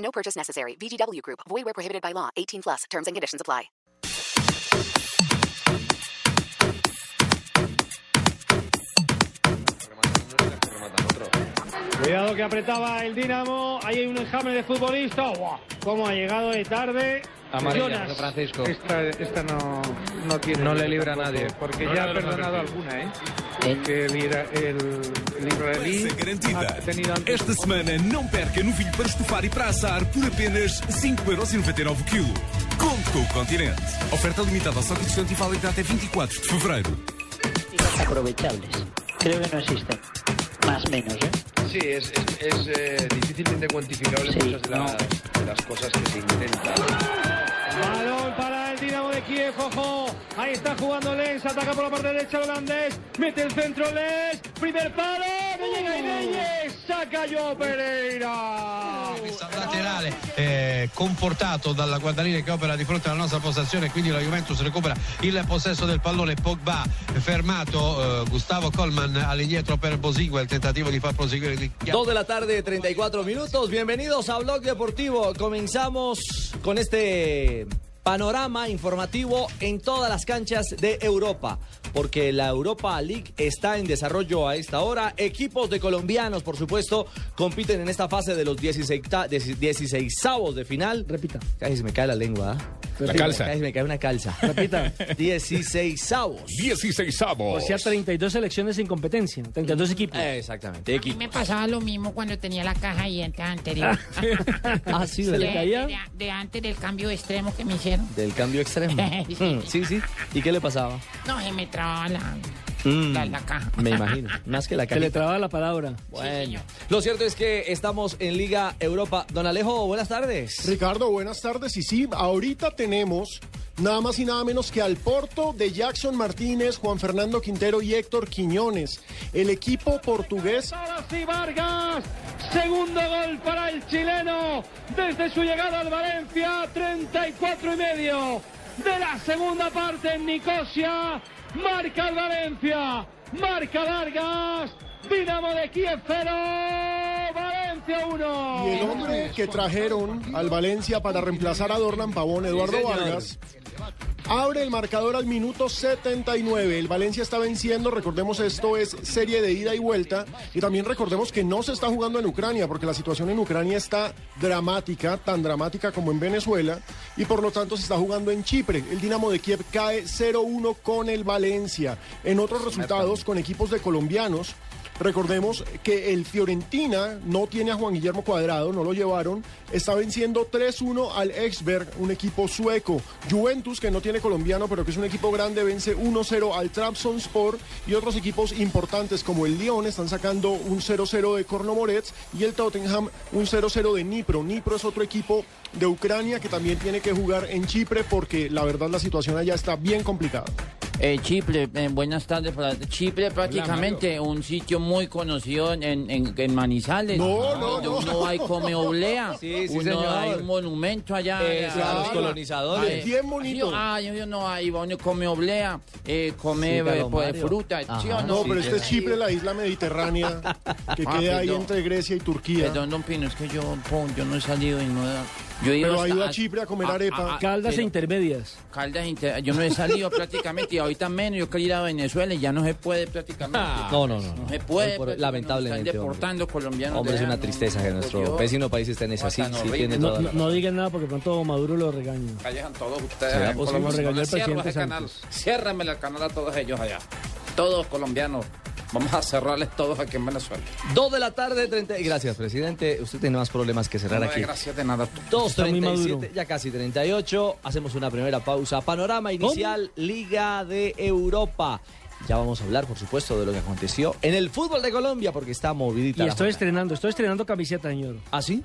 No purchase necessary. VGW Group. Void where prohibited by law. 18 plus. Terms and conditions apply. Cuidado que apretaba el Dinamo. Ahí hay un enjambre de futbolistas. ¡Guau! ¿Cómo ha llegado de tarde? Amarilla, Jonas. de Francisco. Esta, esta no, no tiene. No le libra a nadie. Porque ya ha perdonado alguna, ¿eh? Porque el, el, el israelí garantida. ha tenido antes. Esta semana não perca novilho para estufar e para assar por apenas 5,99€ o quilo. Conte com o Continente. Oferta limitada ao estoque existente e válida até 24 de fevereiro. aprovechables. Creo que no existen. Más menos, ¿eh? Sí, es, es, es, eh, difícilmente cuantificable Sí, muchas de, no. las, de las cosas que se intentan. Balón para de Kiev, ojo. Ahí está jugando Lens, ataca por la parte derecha el holandés, mete el centro Lens, primer palo, no llega Inelles, saca Joao Pereira. laterale eh, comportato dalla guardaline che opera di fronte alla nostra postazione quindi la Juventus recupera il possesso del pallone Pogba fermato eh, Gustavo Colman all'indietro per Bosingua il tentativo di far proseguire il Dos de la tarde, 34 minutos. Bienvenidos a Blog Deportivo. Comenzamos con este panorama informativo en todas las canchas de Europa, porque la Europa League está en desarrollo a esta hora. Equipos de colombianos, por supuesto, compiten en esta fase de los 16, 16 de final. Repita. Casi se me cae la lengua. ¿ah? La calza. Me cae una calza. Repita. 16 avos. 16 O sea, 32 selecciones sin competencia, 32 equipos. Exactamente, A mí me pasaba lo mismo cuando tenía la caja de dientes anterior. Ah, sí, ¿Se ¿verdad? le De, caía? de- de antes del cambio extremo que me hicieron. Del cambio extremo. Sí. Mm, sí, sí. ¿Y qué le pasaba? No, se me trababa la, Mm, la, la caja. Me imagino. Más que la Se le traba la palabra. Bueno. Lo cierto es que estamos en Liga Europa. Don Alejo, buenas tardes. Ricardo, buenas tardes. Y sí, ahorita tenemos nada más y nada menos que al Porto de Jackson Martínez, Juan Fernando Quintero y Héctor Quiñones. El equipo portugués sí, Vargas. Segundo gol para el chileno desde su llegada al Valencia. 34 y medio de la segunda parte en Nicosia. Marca el Valencia. Marca Vargas. Dinamo de Kiev 0. Valencia 1. y el hombre que trajeron al Valencia para reemplazar a Dorlan Pavón, Eduardo. Vargas. Abre el marcador al minuto 79. El Valencia está venciendo. Recordemos, esto es serie de ida y vuelta. Y también recordemos que no se está jugando en Ucrania, porque la situación en Ucrania está dramática, tan dramática como en Venezuela. Y por lo tanto se está jugando en Chipre. El Dinamo de Kiev cae 0-1 con el Valencia. En otros resultados, con equipos de colombianos. Recordemos que el Fiorentina no tiene a Juan Guillermo Cuadrado, no lo llevaron. Está venciendo 3-1 al Exberg, un equipo sueco. Juventus, que no tiene colombiano, pero que es un equipo grande, vence 1-0 al Trabzonspor. Y otros equipos importantes como el Lyon están sacando un 0-0 de Kornomorets y el Tottenham un 0-0 de Nipro. Nipro es otro equipo de Ucrania que también tiene que jugar en Chipre porque la verdad la situación allá está bien complicada. Eh, Chipre, eh, buenas tardes. Para... Chipre prácticamente un sitio muy conocido en, en, en Manizales. No, no, no. uno va y come oblea. Sí, sí, uno señor. hay un monumento allá. Eh, a los colonizadores. Bien bonito. Ah, yo, yo no, ahí va uno come oblea, eh, come Sí, eh, pues, fruta. Ajá. ¿sí o No, no? pero este es Chipre, la isla mediterránea que Ah, queda ahí perdón. entre Grecia y Turquía. Perdón, don Pino, es que yo, yo no he salido y no he... Yo he ido Pero ha ido a Chipre a comer Ah, arepa. ah, ah, Caldas e intermedias. Caldas inter- yo no he salido prácticamente y ahorita menos. Yo quería ir a Venezuela y ya no se puede prácticamente. No, no, no. No se puede. Por- lamentablemente, Están deportando colombianos. Hombre, es una tristeza no, que nuestro Dios. vecino país esté en esa. Sí, tiene No, digan nada porque pronto Maduro lo regaña. Callejan todos ustedes. ¿Será en posible? Colombia. Nos regañó el Cierra presidente ese canal. Santos. Ciérrame el canal a todos ellos allá. Todos colombianos. Vamos a cerrarles todos aquí en Venezuela. Dos de la tarde, 30. Gracias, presidente. Usted tiene más problemas que cerrar No aquí. gracias de nada. 2.37, maduro. ya casi 38. Hacemos una primera pausa. Panorama inicial, Liga de Europa. Ya vamos a hablar, por supuesto, de lo que aconteció en el fútbol de Colombia, porque está movidita. Y la estoy jornada. estrenando, estoy estrenando camiseta, señor. ¿Ah, sí?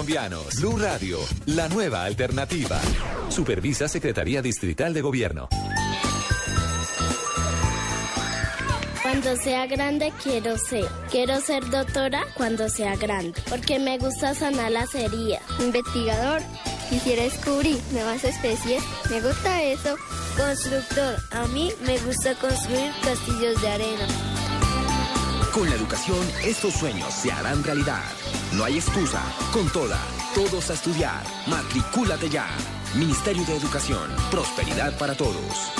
colombianos. Blue Radio, la nueva alternativa. Supervisa Secretaría Distrital de Gobierno. Cuando sea grande quiero ser. Quiero ser doctora cuando sea grande, porque me gusta sanar las heridas. Investigador. Quisiera descubrir nuevas especies. Me gusta eso. Constructor. A mí me gusta construir castillos de arena. Con la educación, estos sueños se harán realidad. No hay excusa. Con toda. Todos a estudiar. Matricúlate ya. Ministerio de Educación. Prosperidad para todos.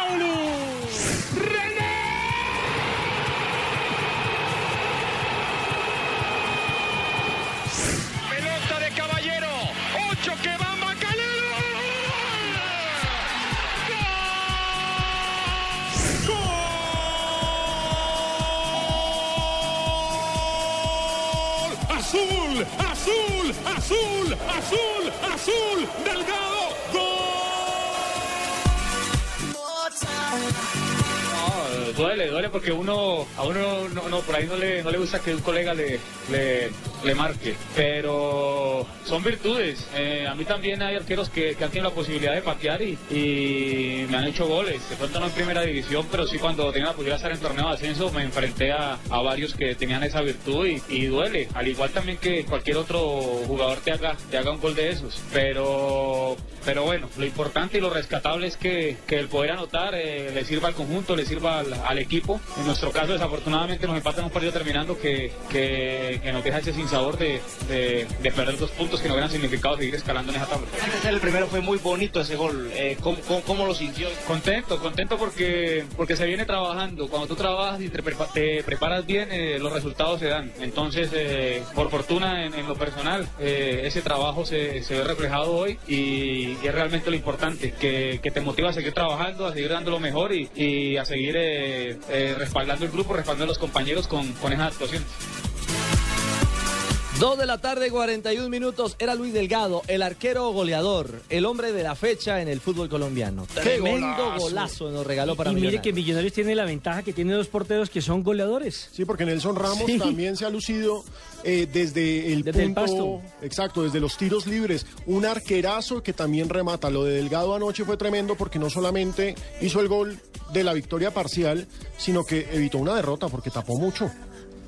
Azul, azul, duele, duele porque uno, a uno no, no, por ahí no le, no le gusta que un colega le, le, le marque, pero son virtudes. Eh, a mí también hay arqueros que, que han tenido la posibilidad de patear y, y me han hecho goles. De pronto no en primera división, pero sí cuando tenía la posibilidad de estar en torneo de ascenso me enfrenté a, a varios que tenían esa virtud y, y duele. Al igual también que cualquier otro jugador te haga, te haga un gol de esos. Pero, pero bueno, lo importante y lo rescatable es que, que el poder anotar eh, le sirva al conjunto, le sirva al, al equipo. En nuestro caso, desafortunadamente, nos empatan un partido terminando que, que, que nos deja ese sinsabor de, de, de perder dos puntos que no hubieran significado seguir escalando en esa tabla. El primero fue muy bonito ese gol. Eh, ¿cómo, cómo, cómo lo sintió? Contento, contento porque, porque se viene trabajando. Cuando tú trabajas y te, prepa- te preparas bien, eh, los resultados se dan. Entonces, eh, por fortuna, en, en lo personal, eh, ese trabajo se, se ve reflejado hoy y, y es realmente lo importante, que, que te motiva a seguir trabajando, a seguir dando lo mejor y, y a seguir eh, eh, respaldando el grupo, respaldando a los compañeros con, con esas actuaciones. Dos de la tarde, 41 minutos. Era Luis Delgado, el arquero goleador, el hombre de la fecha en el fútbol colombiano. Tremendo golazo, nos regaló para y mire Millonarios. que Millonarios tiene la ventaja que tiene dos porteros que son goleadores. Sí, porque Nelson Ramos Sí. también se ha lucido eh, desde el Desde el punto, pasto. exacto, desde los tiros libres. Un arquerazo que también remata. Lo de Delgado anoche fue tremendo porque no solamente hizo el gol de la victoria parcial, sino que evitó una derrota porque tapó mucho.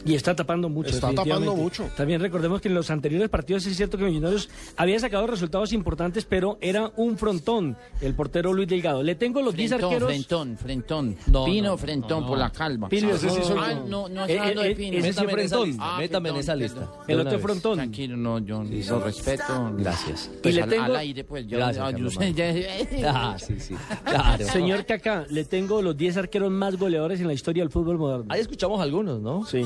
Y está tapando mucho. Está tapando mucho. También recordemos que en los anteriores partidos es cierto que Millonarios había sacado resultados importantes, pero era un frontón el portero Luis Delgado. Le tengo los 10 Frentón, arqueros. frentón, frentón. No, Pino no, frentón no, por la calva. Pino, sí ah, yo. no, no Eh, eh, de Pino. Métame en esa frentón. lista, Ah, métame en esa lista. El otro frontón. Tranquilo, no, yo lo respeto. Gracias. Pues Y le al, tengo- al aire, pues yo. Gracias, ah, yo Ah, sí, sí. Claro. Señor Kaká, le tengo los 10 arqueros más goleadores en la historia del fútbol moderno. Ahí escuchamos algunos, ¿no? Sí.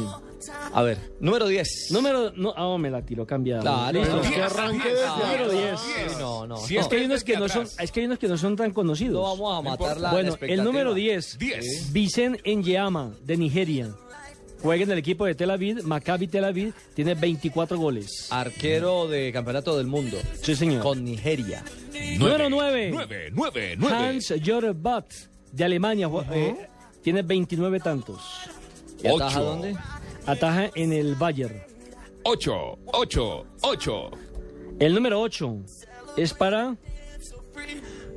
A ver, número 10. Número. No, ah, me la tiró cambiada. Claro. Listo. Que arranque desde Número atrás. 10. Sí, no, no. Sí, es, que hay unos que no son, es que hay unos que no son tan conocidos. No vamos a matar la- Bueno, el número 10. Vicen Enyama, de Nigeria. Juega en el equipo de Tel Aviv, Maccabi Tel Aviv, tiene 24 goles. Arquero de campeonato del mundo. Sí, señor. Con Nigeria. Número 9. 9, 9, 9. Hans Jörg Butt, de Alemania. ju- eh, tiene 29 tantos. ¿Y ataja Ocho. dónde? Ataja en el Bayern. 8, 8, 8. El número 8 es para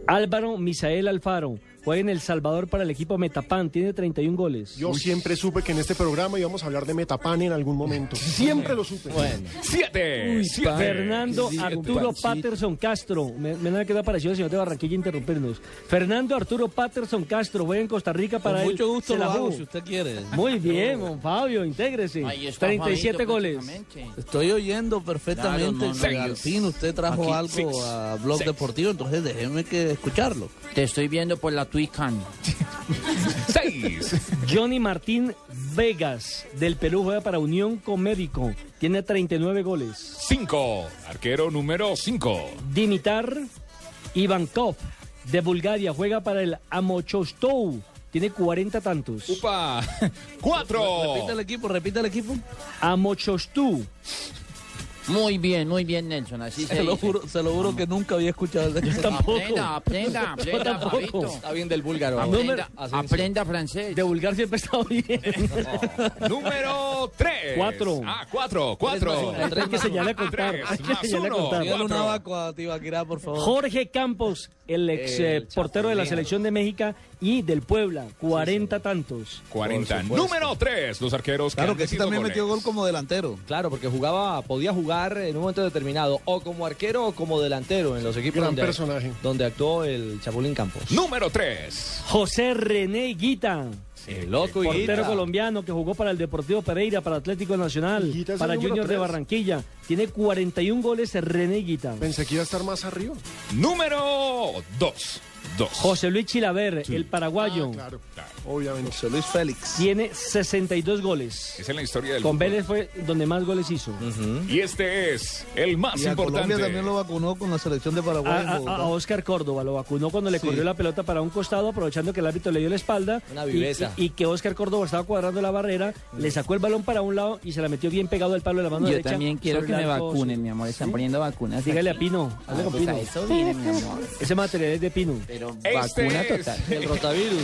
Álvaro Misael Alfaro. Juega en El Salvador para el equipo Metapan. Tiene 31 goles. Yo siempre supe que en este programa íbamos a hablar de Metapan en algún momento. Siempre lo supe. Bueno. 7, Fernando Arturo Patterson Castro. Me, me da que da parecido al señor de Barranquilla interrumpirnos. Fernando Arturo Patterson Castro. Juega en Costa Rica para Con él. mucho gusto lo hago, si usted quiere. Muy bien, don Fabio, intégrese. Ahí está 37 Fabito, goles. Estoy oyendo perfectamente Claro, no, no. que al fin usted trajo Aquí, algo six, a Blog six. Deportivo, entonces déjeme que escucharlo. Te estoy viendo por la Twitcam. 6, Johnny Martín Vegas del Perú juega para Unión Comédico. Tiene 39 goles. 5. Arquero número 5. Dimitar Ivankov de Bulgaria juega para el Amochostou. Tiene 40 tantos. Upa. 4. Repite el equipo, repite el equipo. Amochostou. Muy bien, muy bien, Nelson. Así se, Se lo dice. juro, se lo juro que nunca había escuchado el equipo. Aprenda, aprenda, Yo aprenda, tampoco. Fabito. Está bien del búlgaro. Aprenda, aprenda francés. De Bulgaria siempre estado bien. Número 3. Cuatro. Ah, 4, 4. Hay que señalar a contar. Tres Hay que más señalar a uno. contar. Dígale un Cuatro. abaco a Tibaquirá, por favor. Jorge Campos, el ex El eh, portero de la selección de México y del Puebla, 40 tantos. 40. Por supuesto. Número 3. Los arqueros Claro que sí también goles. metió gol como delantero. Claro, porque jugaba, podía jugar en un momento determinado o como arquero o como delantero en los equipos Gran donde, personaje. donde actuó el Chapulín Campos. Número 3. José René Guita, El loco portero Higuita. colombiano que jugó para el Deportivo Pereira, para Atlético Nacional, Higuita para Junior de. Barranquilla. Tiene 41 goles René Guita. Pensé que iba a estar más arriba. Número 2. 2. José Luis Chilaver, el paraguayo, Ah, claro, obviamente. José Luis Félix. tiene 62 goles. Es en la historia del Con fútbol. Vélez fue donde más goles hizo. Y este es el más Y a importante. Colombia también lo vacunó con la selección de Paraguay. a- Oscar Córdoba lo vacunó cuando le Sí. corrió la pelota para un costado, aprovechando que el árbitro le dio la espalda. Una viveza. Y, y que Oscar Córdoba estaba cuadrando la barrera, le sacó el balón para un lado y se la metió bien pegado al palo de la mano Yo derecha. también quiero que me vacunen, mi amor. Están poniendo vacunas. Dígale a. Pino, hable Ah, con pues Pino. a eso viene, mi amor. Ese material es de Pino. Pero Este vacuna es total. El rotavirus.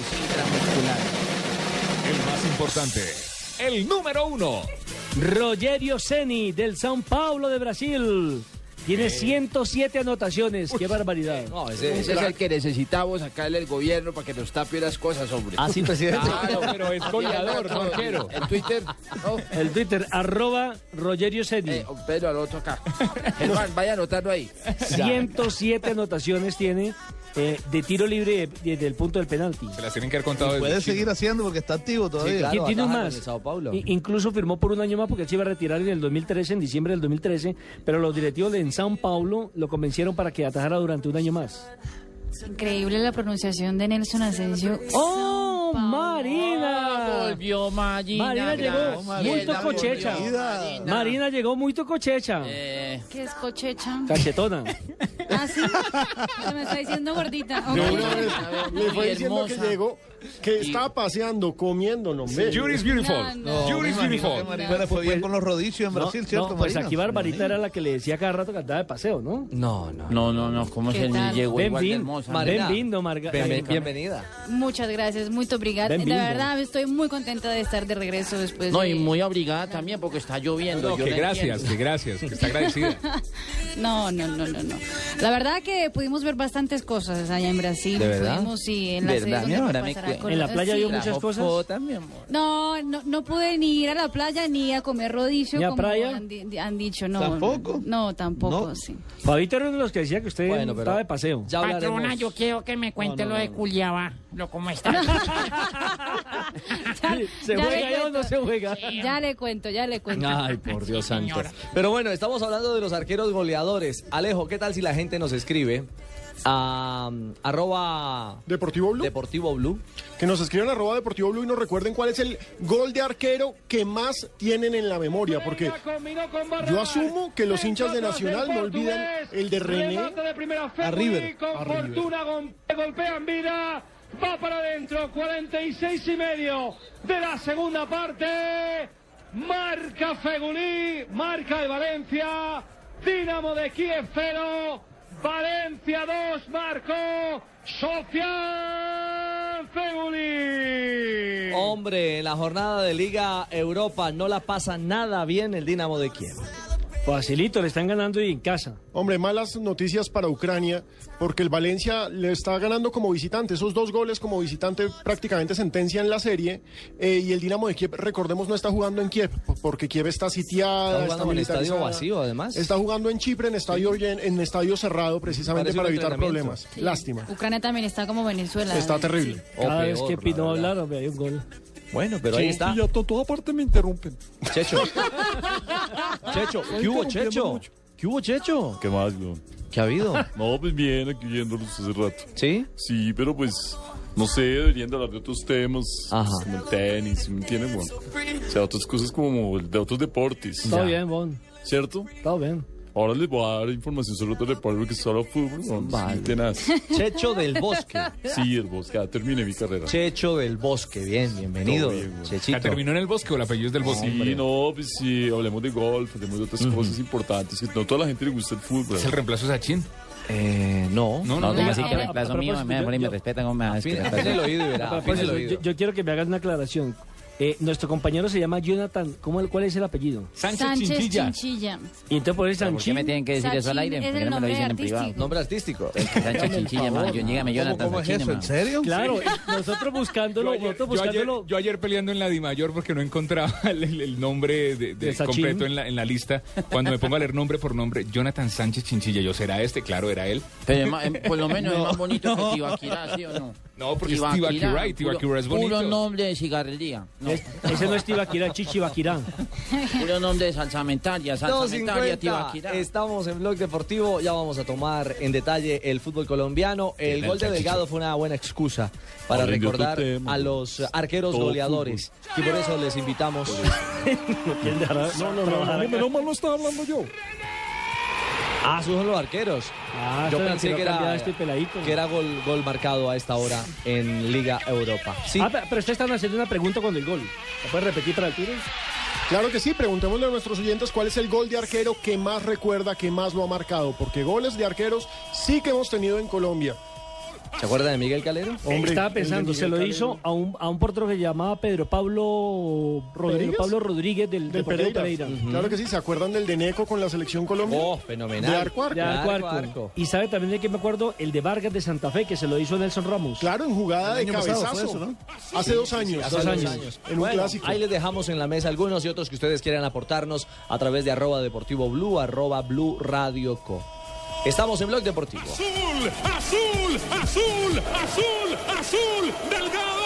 El más importante. El número 1. Rogerio Ceni del São Paulo de Brasil. Tiene 107 anotaciones. ¡Qué barbaridad! No, ese, Ese es el que necesitamos sacarle el gobierno para que nos tape las cosas, hombre. Ah, sí, presidente. Claro, Pero es goleador, no. En Twitter, no, El Twitter, arroba Rogerio Ceni. eh, Pedro, al otro acá. Germán, vaya anotando ahí. 107 anotaciones tiene eh, de tiro libre desde el punto del penalti. Se las tienen que haber contado Puede seguir haciendo porque está activo todavía. Sí, claro. ¿Quién tiene más? Sao Paulo. Incluso firmó por un año más porque él se iba a retirar en el 2013, en diciembre del 2013, pero los directivos de en Sao Paulo lo convencieron para que atajara durante un año más. Increíble la pronunciación de Nelson Asensio. ¡Oh, Marina! Volvió Marina. Marina llegó muy tocochecha. Marina. Marina llegó muy tocochecha. Eh, ¿Qué es cochecha? Cachetona. Ah, sí. Se me está diciendo gordita. De Ok. una vez le fue diciendo que llegó, que estaba paseando, comiendo, no me. Judy's beautiful. No, no. Imagino beautiful. Marina fue bien con los rodicios en Brasil, no, ¿cierto, pues aquí Barbarita era la que le decía cada rato que andaba de paseo, ¿no? No, no. No, no, no, ¿cómo ¿Qué se llegó igual de Benvin, hermosa? Marina. Benvindo, Marga. Bien- eh, bienvenida. Muchas gracias, muy obrigada. Benvindo. verdad, estoy muy contenta de estar de regreso después No, de... y muy abrigada también porque está lloviendo. No, yo que la gracias, que gracias, que está agradecida. No, no, no, no, no. La verdad que pudimos ver bastantes cosas allá en Brasil. ¿De verdad? Pudimos, sí, en la ¿Verdad, ¿En la playa sí. vio muchas cosas? No, no, no pude ni ir a la playa ni a comer rodicio ¿Ni a como playa? Han, di- han dicho. No, ¿Tampoco? No, tampoco, No. sí. Fabito era uno de los que decía que usted Bueno, pero- estaba de paseo. Ya Patrona, yo quiero que me cuente No, no, lo de. Culiaba, lo como está. ¿Se ya juega ya o no se juega? Ya le cuento, ya le cuento. Ay, por Dios santo. señora. Pero bueno, estamos hablando de los arqueros goleadores. Alejo, ¿qué tal si la gente nos escribe a um, arroba Deportivo Blue. Deportivo Blue? Que nos escriban arroba Deportivo Blue y nos recuerden cuál es el gol de arquero que más tienen en la memoria. Porque yo asumo que los hinchas de Nacional no olvidan el de René a River. Con A River. fortuna gol- golpean vida. Va para adentro. 46 y medio de la segunda parte. Marca Fegulí. Marca de Valencia. Dinamo de Kiev 0. Valencia 2, marcó Sofian Feguli. Hombre, en la jornada de Liga Europa no la pasa nada bien el Dinamo de Kiev. Facilito, le están ganando y en casa. Hombre, malas noticias para Ucrania, porque el Valencia le está ganando como visitante. Esos dos goles como visitante prácticamente sentencian la serie. eh, y el Dinamo de Kiev, recordemos, no está jugando en Kiev, porque Kiev está sitiada. Está jugando en estadio vacío, además. Está jugando en Chipre, en estadio, en, en estadio cerrado, precisamente para evitar problemas. Lástima. Ucrania también está como Venezuela. Está terrible. Cada O vez que Pino hablar, hombre, hay un gol. Bueno, pero ahí está. Y a to- toda parte me interrumpen. Checho. Checho, ¿qué hubo, Checho? ¿Qué hubo, Checho? ¿Qué más, güey? ¿Qué ha habido? No, pues bien, aquí viéndolos hace rato. ¿Sí? Sí, pero pues, no sé, deberían de hablar de otros temas, como el tenis, ¿me entienden, güey? O sea, otras cosas como de otros deportes. Todo bien, Bon. ¿Cierto? Todo bien. Ahora les voy a dar información sobre otro deporte es solo fútbol, no, Vale. tenaz. Checho del Bosque. Sí, el bosque, ya terminé mi carrera. Checho del Bosque, bien, bienvenido. Bien. ¿Ya en el bosque o el apellido es del bosque? Sí, no, pues sí, hablemos de golf, hablemos de otras cosas importantes, que no toda la gente le gusta el fútbol. ¿Es el reemplazo de Sachin? Eh, no. No, No, no, no. así que reemplazo mío, me, respetan como me Afine- afine el oído y verá, A afine propósito, el oído. yo, yo quiero que me hagas una aclaración. Eh, nuestro compañero se llama Jonathan. ¿Cómo, el- ¿Cuál es el apellido? Sánchez Chinchilla. Y entonces por eso ¿Por qué me tienen que decir eso al aire? Es ¿Por qué el no me lo nombre dicen en artístico. privado? Nombre artístico. Que Sánchez Chinchilla, man. Yo, dígame Jonathan Sachin, man. Claro, nosotros buscándolo, Yo ayer, nosotros yo ayer- buscándolo. yo ayer peleando en la Dimayor porque no encontraba el, el- el nombre de, de completo en la, en la lista. Cuando me pongo a leer nombre por nombre, Jonathan Sánchez Chinchilla, yo será este, claro, era él. Pero em, por lo menos es más bonito que Tibaquirá, ¿sí o no? No, porque es Tibaquirá y Tibaquirá es bonito. Puro nombre de cigarrería. No. Ese no es Tibaquirá, Chichibaquirá. Puro nombre de salsamentaria, salsamentaria, 2.50, Tibaquirá. estamos en Blog Deportivo, ya vamos a tomar en detalle el fútbol colombiano. El Bien, gol de. Delgado fue una buena excusa para recordar a ¿no? los arqueros Todo goleadores. Y por eso les invitamos. ¿Quién dejará? No, no, no. No, menos mal no estaba hablando yo. Ah, esos son los arqueros. Ah, Yo pensé que era, este peladito. que era gol, gol marcado a esta hora en Liga Europa. Sí, Ah, pero, ustedes están haciendo una pregunta con el gol. ¿La puedes repetir para el Twitter? Claro que sí, preguntémosle a nuestros oyentes cuál es el gol de arquero que más recuerda, que más lo ha marcado, porque goles de arqueros sí que hemos tenido en Colombia. ¿Se acuerda de Miguel Calero? Hombre, Estaba pensando, se lo Calero. hizo a un, a un portero que se llamaba Pedro Pablo Rodríguez. Pablo Rodríguez del, Del Deportivo Pereira. Claro que sí, ¿se acuerdan del de Neco con la selección Colombia? Oh, fenomenal. De arco. De arco. Y sabe también de qué me acuerdo, el de Vargas de Santa Fe, que se lo hizo Nelson Ramos. Claro, en jugada de pasado cabezazo. eso, ¿no? Hace dos años. hace dos años. En un Bueno, clásico. ahí les dejamos en la mesa algunos y otros que ustedes quieran aportarnos a través de arroba deportivo blue, arroba blue radio co. Estamos en Blog Deportivo. Azul, azul, azul, azul, azul, delgado,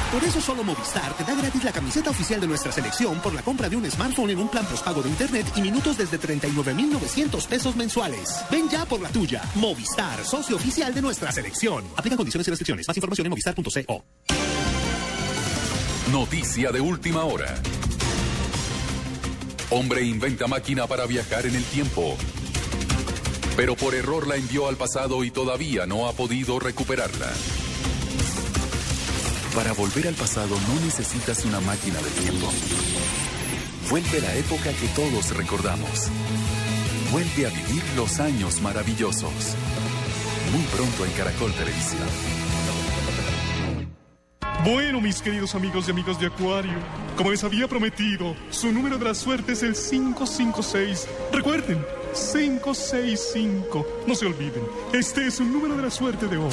Por eso solo Movistar te da gratis la camiseta oficial de nuestra selección por la compra de un smartphone en un plan postpago de internet y minutos desde 39,900 pesos mensuales. Ven ya por la tuya. Movistar, socio oficial de nuestra selección. Aplican condiciones y restricciones. Más información en movistar.co. Noticia de última hora. Hombre inventa máquina para viajar en el tiempo. Pero por error la envió al pasado y todavía no ha podido recuperarla. Para volver al pasado no necesitas una máquina de tiempo. Vuelve la época que todos recordamos. Vuelve a vivir los años maravillosos. Muy pronto en Caracol Televisión. Bueno, mis queridos amigos y amigas de Acuario, como les había prometido, su número de la suerte es el 556. Recuerden, 565. No se olviden, este es un número de la suerte de hoy.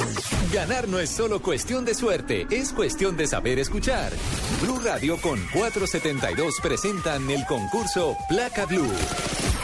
Ganar no es solo cuestión de suerte, es cuestión de saber escuchar. Blue Radio con 472 presentan el concurso Placa Blue.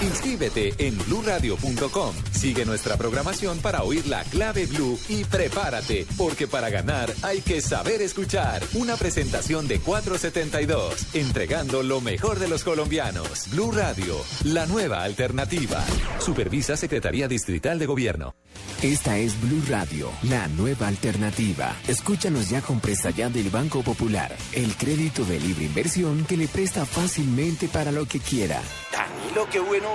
Inscríbete en bluradio.com. Sigue nuestra programación para oír la clave Blue y prepárate, porque para ganar hay que saber escuchar. Una presentación de 472, entregando lo mejor de los colombianos. Blue Radio, la nueva alternativa. Supervisa Secretaría Distrital de Gobierno. Esta es Blue Radio, la nueva alternativa. Escúchanos ya con Presta Ya del Banco Popular, el crédito de libre inversión que le presta fácilmente para lo que quiera. Danilo, qué bueno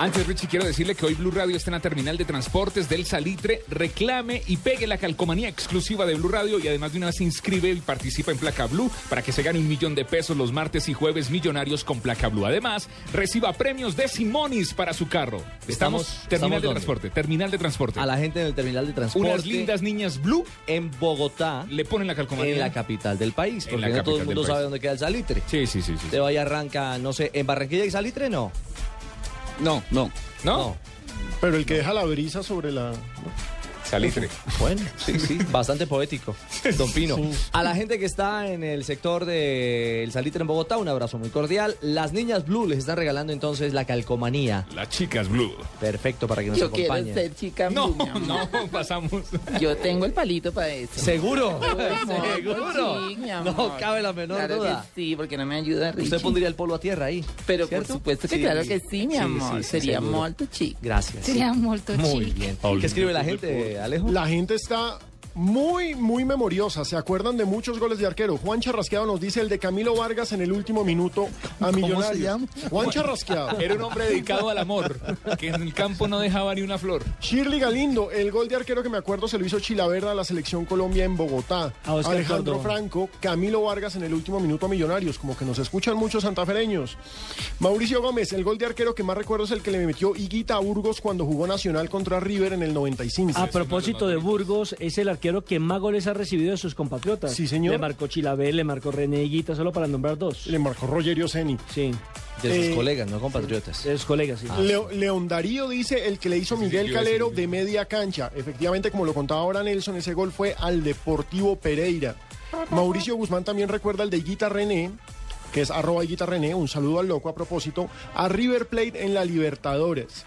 Antes, Richie, quiero decirle que hoy Blue Radio está en la terminal de transportes del Salitre. Reclame y pegue la calcomanía exclusiva de Blue Radio y además de una vez se inscribe y participa en Placa Blue para que se gane un millón de pesos los martes y jueves millonarios con Placa Blue. Además, reciba premios de Simonis para su carro. Estamos, Estamos- terminal ¿estamos de dónde? transporte, terminal de transporte. A la gente del terminal de transporte. Unas lindas niñas Blue en Bogotá. Le ponen la calcomanía. En la capital del país. En Porque la no todo el mundo sabe dónde queda el salitre. Sí, sí, sí. sí. Te vaya arranca, no sé, ¿en Barranquilla hay salitre? No. No, no. ¿No? Pero el que deja la brisa sobre la... Salitre. Bueno, sí, sí, bastante poético. Don Pino. A la gente que está en el sector del Salitre en Bogotá, un abrazo muy cordial. Las niñas Blue les están regalando entonces la calcomanía. Las chicas Blue. Perfecto para que nos Yo quiero acompañen. ser chica No, Blue, amor. no, pasamos. Yo tengo el palito para eso. ¿Seguro? Amor, ¿Seguro? sí, mi No amor. cabe la menor Claro duda. que sí, porque no me ayuda Richie. Usted pondría el polo a tierra ahí. Pero ¿cierto? por supuesto que Sí. claro que sí, mi Sí, amor. sí, sí, Sería molto chico. Gracias. Sería molto Muy chic. bien. ¿Qué escribe la gente, La gente está muy, muy memoriosa. ¿Se acuerdan de muchos goles de arquero? Juan Charrasqueado nos dice el de Camilo Vargas en el último minuto a Millonarios. se llama? Juan Charrasqueado. Era un hombre dedicado al amor, que en el campo no dejaba ni una flor. Shirley Galindo, el gol de arquero que me acuerdo se lo hizo Chilaverda a la selección Colombia en Bogotá. Alejandro. Franco, Camilo Vargas en el último minuto a Millonarios, como que nos escuchan muchos santafereños. Mauricio Gómez, el gol de arquero que más recuerdo es el que le metió Higuita a Burgos cuando jugó Nacional contra River en el 95. A propósito de Burgos, es el arquero que más goles ha recibido de sus compatriotas. Sí, señor. Le marcó Chilabel, le marcó René Higuita, solo para nombrar dos. Le marcó Rogerio Ceni. Sí. De sus Eh, colegas, no compatriotas. De sus colegas, sí. Leo- León Darío dice el que le hizo Miguel Calero de media cancha. Efectivamente, como lo contaba ahora Nelson, ese gol fue al Deportivo Pereira. Mauricio Guzmán también recuerda el de Higuita René, que es arroba Higuita René, un saludo al loco a propósito, a River Plate en la Libertadores.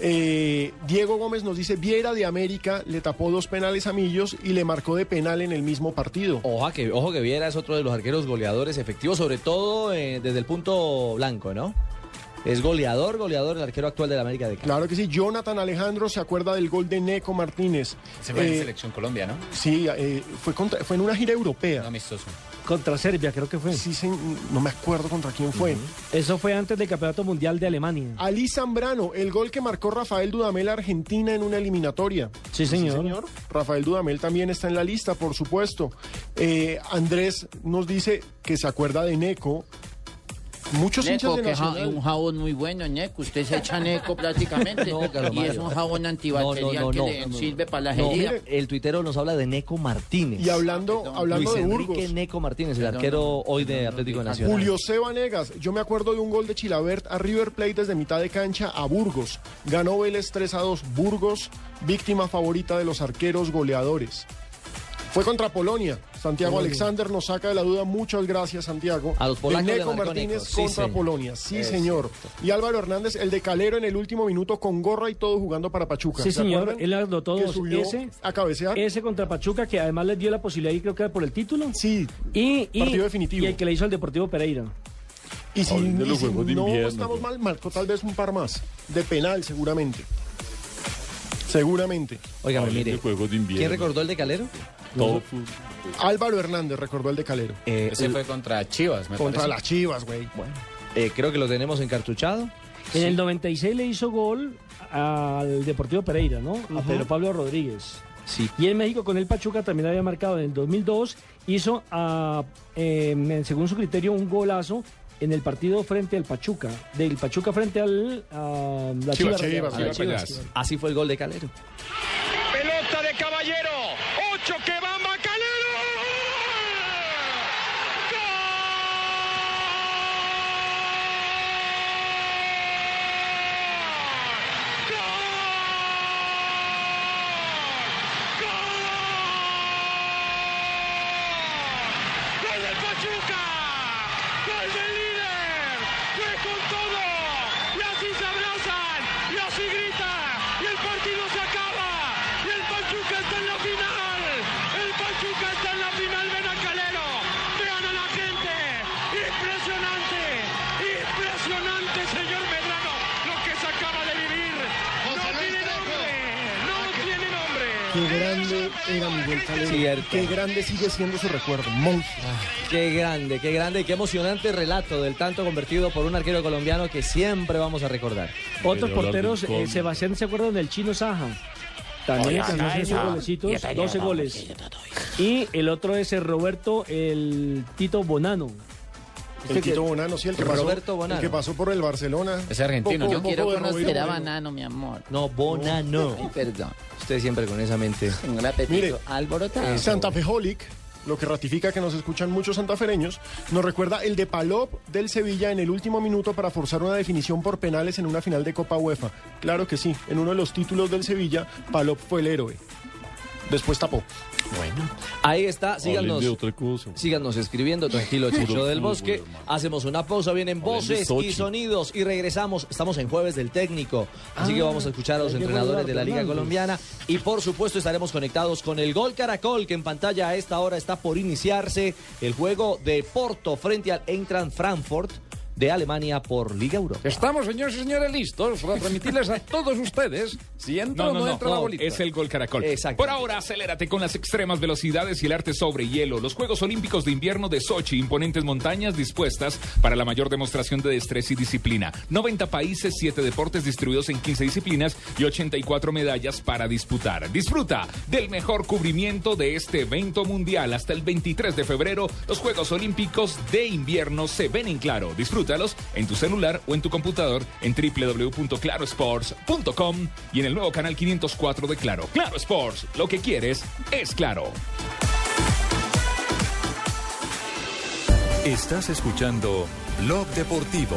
Eh, Diego Gómez nos dice, Viera de América le tapó dos penales a Millos y le marcó de penal en el mismo partido. Ojo que, ojo que Viera es otro de los arqueros goleadores efectivos, sobre todo eh, desde el punto blanco, ¿no? Es goleador, goleador, el arquero actual de la América de Cali. Claro que sí, Jonathan Alejandro se acuerda del gol de Neco Martínez. Se fue en Eh, Selección Colombia, ¿no? Sí, eh, fue, contra- fue en una gira europea. Amistoso. Contra Serbia, creo que fue. Sí, sí, no me acuerdo contra quién fue. Eso fue antes del Campeonato Mundial de Alemania. Ali Zambrano, el gol que marcó Rafael Dudamel a Argentina en una eliminatoria. Sí, señor. Rafael Dudamel también está en la lista, por supuesto. Eh, Andrés nos dice que se acuerda de Neco. Muchos hinchas Neco, de que un jabón muy bueno, Neco. Usted se echa Neco prácticamente. No, y es un jabón antibacterial No, no, no, que no, le no, no. sirve para la No, herida. Y hablando, hablando Luis de Enrique Burgos. Neco Martínez, el Perdón, arquero hoy de Atlético Nacional. Julio Seba Negas, yo me acuerdo de un gol de Chilabert a River Plate desde mitad de cancha a Burgos. Ganó Vélez 3 a 2. Burgos, víctima favorita de los arqueros goleadores. Fue contra Polonia. Santiago. Alexander nos saca de la duda. Muchas gracias, Santiago. A los polacos De Neco Martínez Neco. Contra señor. Polonia. Sí, Es señor. Y Álvaro Hernández, el de Calero en el último minuto con gorra y todo jugando para Pachuca. Sí, ¿Se señor. Él anotó Que dos. subió Ese, a cabecear. ese contra Pachuca, que además les dio la posibilidad, y creo que era por el título. Sí. Y, y, Partido definitivo. y el que le hizo al Deportivo Pereira. Y si, y no Invierno, estamos mal, marcó tal vez un par más. De penal, seguramente. Seguramente. Óigame, Hablando mire. de Juegos de Invierno. ¿Quién recordó el de Calero? Todo fútbol. Álvaro Hernández recordó el de Calero. Eh, Ese el- fue contra Chivas, me Contra parece. las chivas, güey. Bueno, eh, creo que lo tenemos encartuchado. En el 96 le hizo gol al Deportivo Pereira, ¿no? A Pedro Pablo Rodríguez. Sí. Y en México con el Pachuca también había marcado en el 2002, hizo, ah, eh, según su criterio, un golazo en el partido frente al Pachuca, del Pachuca frente al a la Chivas, Chivas, Chivas. Así fue el gol de Calero. Miguel Calero. Cierto. Qué grande sigue siendo su recuerdo. Monstruo. Qué grande, qué grande y qué emocionante relato del tanto convertido por un arquero colombiano que siempre vamos a recordar. Otros porteros, eh, Sebastián se acuerdan del chino Saja. También Saja. sus golecitos, Y está 12 bien, goles. Y el otro es el Roberto, el Tito Bonano. El Tito Bonano, sí, el que pasó, Roberto Bonano. el que pasó por el Barcelona. Es argentino, yo quiero conocer a Bonano. Banano, mi amor. No, Bonano. Ay, perdón. Usted siempre con esa mente. Un apetito Mire, alborotado. Santa Fe Holic, lo que ratifica que nos escuchan muchos santafereños, nos recuerda el de Palop del Sevilla en el último minuto para forzar una definición por penales en una final de Copa UEFA. Claro que sí, en uno de los títulos del Sevilla, Palop fue el héroe. Después tapó. Bueno. Ahí está, síganos. Otra cosa. Síganos escribiendo, tranquilo, Chicho del Bosque. Hacemos una pausa, vienen voces y sonidos y regresamos. Estamos en jueves del técnico, así que Ah, vamos a escuchar a los entrenadores de la Liga. Colombiana y por supuesto estaremos conectados con el Gol Caracol que en pantalla a esta hora está por iniciarse el juego de Porto frente al Eintracht Frankfurt de Alemania por Liga Europa. Estamos, señores y señores, listos para transmitirles a todos ustedes si entra No, o no, no, no, entra la no, bolita. es el gol caracol. Exacto. Por ahora, acelérate con las extremas velocidades y el arte sobre hielo. Los Juegos Olímpicos de Invierno de Sochi, imponentes montañas dispuestas para la mayor demostración de destreza y disciplina. 90 países, 7 deportes distribuidos en 15 disciplinas y 84 medallas para disputar. Disfruta del mejor cubrimiento de este evento mundial. Hasta el 23 de febrero, los Juegos Olímpicos de Invierno se ven en claro. Disfrútalos en tu celular o en tu computador en www.clarosports.com y en el nuevo canal 504 de Claro. Claro Sports, lo que quieres es claro. Estás escuchando Blog Deportivo.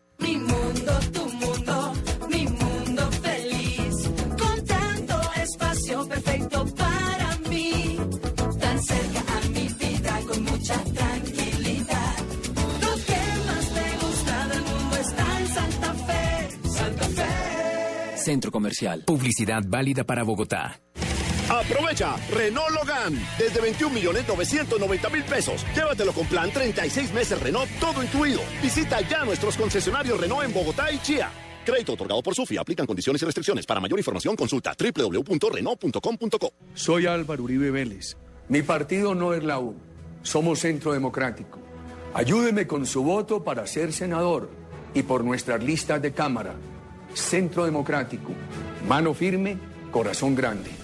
Mi mundo, tu mundo, mi mundo feliz. Con tanto espacio perfecto para mí. Tan cerca a mi vida con mucha tranquilidad. Lo que más me gusta del mundo está en Santa Fe. Santa Fe. Centro Comercial. Publicidad válida para Bogotá. Aprovecha Renault Logan desde 21 millones 990 mil pesos. Llévatelo con plan 36 meses Renault todo incluido. Visita ya nuestros concesionarios Renault en Bogotá y Chía. Crédito otorgado por Sufi. Aplican condiciones y restricciones. Para mayor información consulta www.renault.com.co. Soy Álvaro Uribe Vélez. Mi partido no es la U. Somos Centro Democrático. Ayúdeme con su voto para ser senador y por nuestras listas de Cámara. Centro Democrático. Mano firme, corazón grande.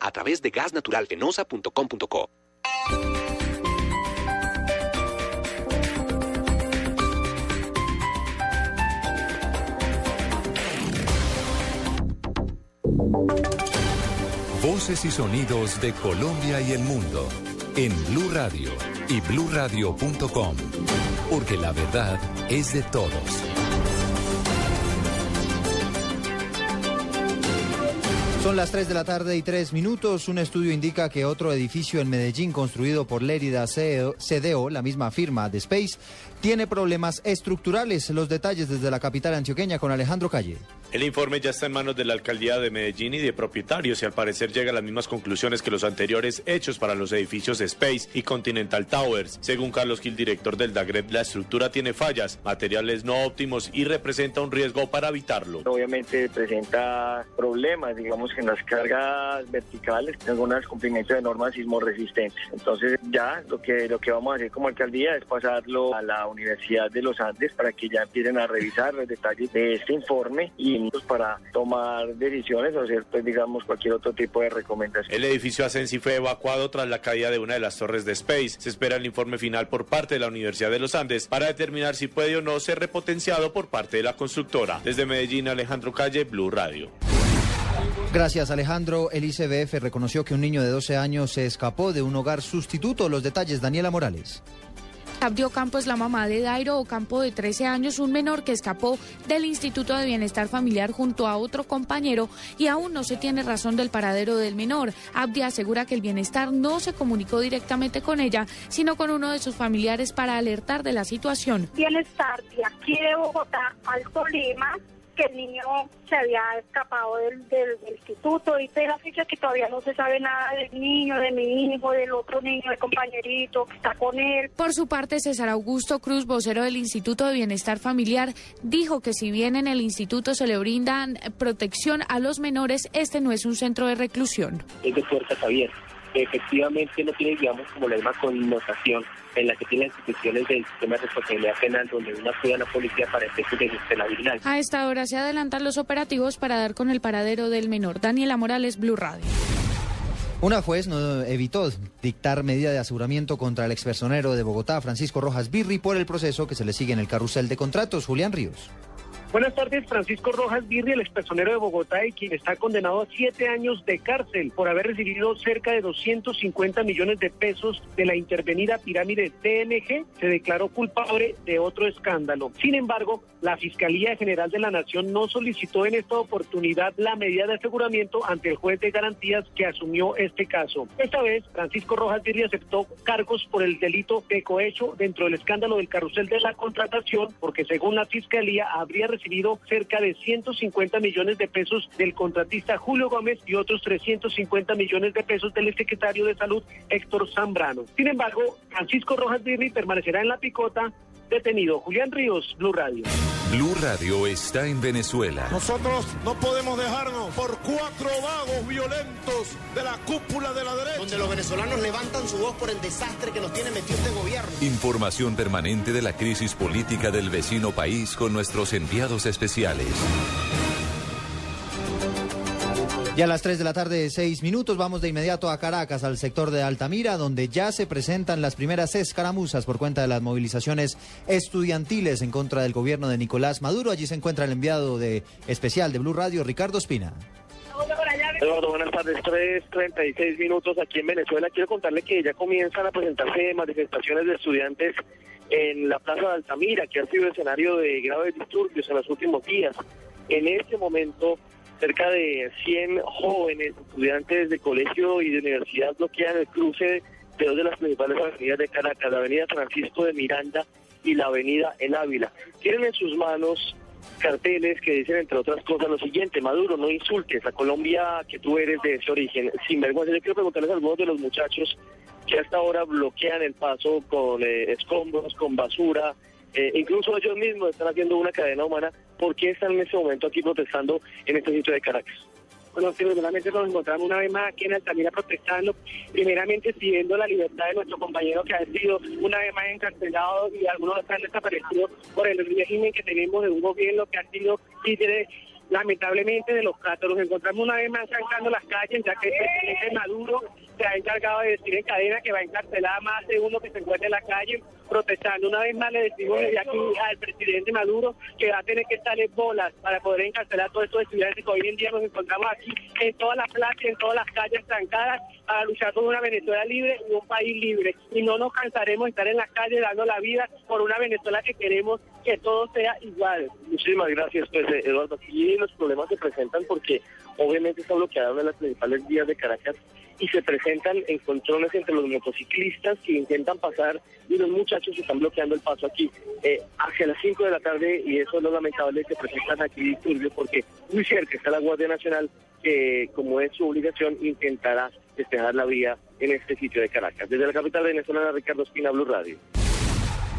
a través de gasnaturalfenosa.com.co. Voces y sonidos de Colombia y el mundo en Blue Radio y bluradio.com, porque la verdad es de todos. Son las 3 de la tarde y 3 minutos. Un estudio indica que otro edificio en Medellín construido por Lérida CDO, la misma firma de Space, tiene problemas estructurales. Los detalles desde la capital antioqueña con Alejandro Calle. El informe ya está en manos de la alcaldía de Medellín y de propietarios y al parecer llega a las mismas conclusiones que los anteriores hechos para los edificios Space y Continental Towers. Según Carlos Gil, director del DAGREP, la estructura tiene fallas, materiales no óptimos y representa un riesgo para evitarlo. Obviamente presenta problemas, digamos en las cargas verticales, algunos cumplimientos de normas sismoresistentes. Entonces ya lo que, lo que vamos a hacer como alcaldía es pasarlo a la Universidad de los Andes para que ya empiecen a revisar los detalles de este informe y para tomar decisiones o hacer, pues, digamos, cualquier otro tipo de recomendación. El edificio Asensi fue evacuado tras la caída de una de las torres de Space. Se espera el informe final por parte de la Universidad de los Andes para determinar si puede o no ser repotenciado por parte de la constructora. Desde Medellín, Alejandro Calle, Blue Radio. Gracias, Alejandro. El ICBF reconoció que un niño de 12 años se escapó de un hogar sustituto. Los detalles, Daniela Morales. Abdió Campo es la mamá de Dairo Ocampo de 13 años, un menor que escapó del Instituto de Bienestar Familiar junto a otro compañero y aún no se tiene razón del paradero del menor. Abdi asegura que el bienestar no se comunicó directamente con ella, sino con uno de sus familiares para alertar de la situación. Bienestar de aquí de Bogotá al Tolima que el niño se había escapado del, instituto y de la fecha que todavía no se sabe nada del niño, de mi hijo, del otro niño, del compañerito que está con él. Por su parte, César Augusto Cruz, vocero del Instituto de Bienestar Familiar, dijo que si bien en el instituto se le brindan protección a los menores, este no es un centro de reclusión. Es de puertas abiertas. Efectivamente no tiene, digamos, como la misma connotación en la que tienen instituciones del sistema de responsabilidad penal donde una cuida a la policía para efectos de la vigilancia. A esta hora se adelantan los operativos para dar con el paradero del menor. Daniela Morales, Blue Radio. Una juez no evitó dictar medida de aseguramiento contra el expersonero de Bogotá, Francisco Rojas Birri, por el proceso que se le sigue en el carrusel de contratos. Julián Ríos. Buenas tardes, Francisco Rojas Birri, el expersonero de Bogotá y quien está condenado a siete años de cárcel por haber recibido cerca de 250 millones de pesos de la intervenida pirámide TNG, se declaró culpable de otro escándalo. Sin embargo, la Fiscalía General de la Nación no solicitó en esta oportunidad la medida de aseguramiento ante el juez de garantías que asumió este caso. Esta vez, Francisco Rojas Birri aceptó cargos por el delito de cohecho dentro del escándalo del carrusel de la contratación, porque según la Fiscalía habría recibido cerca de 150 millones de pesos del contratista Julio Gómez y otros 350 millones de pesos del secretario de Salud Héctor Zambrano. Sin embargo, Francisco Rojas Birri permanecerá en la picota detenido. Julián Ríos, Blue Radio. Blue Radio está en Venezuela. Nosotros no podemos dejarnos por cuatro vagos violentos de la cúpula de la derecha. Donde los venezolanos levantan su voz por el desastre que nos tiene metido este gobierno. Información permanente de la crisis política del vecino país con nuestros enviados especiales. Y a las 3 de la tarde, 6 minutos, vamos de inmediato a Caracas, al sector de Altamira, donde ya se presentan las primeras escaramuzas por cuenta de las movilizaciones estudiantiles en contra del gobierno de Nicolás Maduro. Allí se encuentra el enviado de especial de Blue Radio, Ricardo Espina. Eduardo, buenas tardes. 3.36 minutos aquí en Venezuela. Quiero contarle que ya comienzan a presentarse manifestaciones de estudiantes en la Plaza de Altamira, que ha sido escenario de graves disturbios en los últimos días. En este momento cerca de 100 jóvenes estudiantes de colegio y de universidad bloquean el cruce de dos de las principales avenidas de Caracas, la avenida Francisco de Miranda y la avenida El Ávila. Tienen en sus manos carteles que dicen, entre otras cosas, lo siguiente, Maduro, no insultes a Colombia que tú eres de ese origen. Sin vergüenza, yo quiero preguntarles a algunos de los muchachos que hasta ahora bloquean el paso con eh, escombros, con basura, eh, incluso ellos mismos están haciendo una cadena humana. ¿Por qué están en este momento aquí protestando en este sitio de Caracas? Bueno, sí, nuevamente nos encontramos una vez más aquí en Altamira protestando, primeramente pidiendo la libertad de nuestro compañero que ha sido una vez más encarcelado y algunos están desaparecidos por el régimen que tenemos de un gobierno que ha sido líder lamentablemente de los catos. Nos encontramos una vez más sacando las calles, ya que el presidente Maduro se ha encargado de decir en cadena que va a encarcelar a más de uno que se encuentre en la calle protestando. Una vez más le decimos desde aquí al presidente Maduro que va a tener que estar en bolas para poder encarcelar a todos estos estudiantes que hoy en día nos encontramos aquí en todas las plazas, en todas las calles trancadas para luchar por una Venezuela libre y un país libre. Y no nos cansaremos de estar en las calles dando la vida por una Venezuela que queremos que todo sea igual. Muchísimas gracias, pues, eh, Eduardo. Aquí los problemas se presentan porque obviamente está bloqueada una de las principales vías de Caracas y se presentan encontrones entre los motociclistas que intentan pasar y los muchachos están bloqueando el paso aquí eh, hacia las 5 de la tarde y eso es lo lamentable, se presentan aquí disturbios porque muy cerca está la Guardia Nacional que como es su obligación intentará despejar la vía en este sitio de Caracas. Desde la capital venezolana, Ricardo Espina, Blue Radio.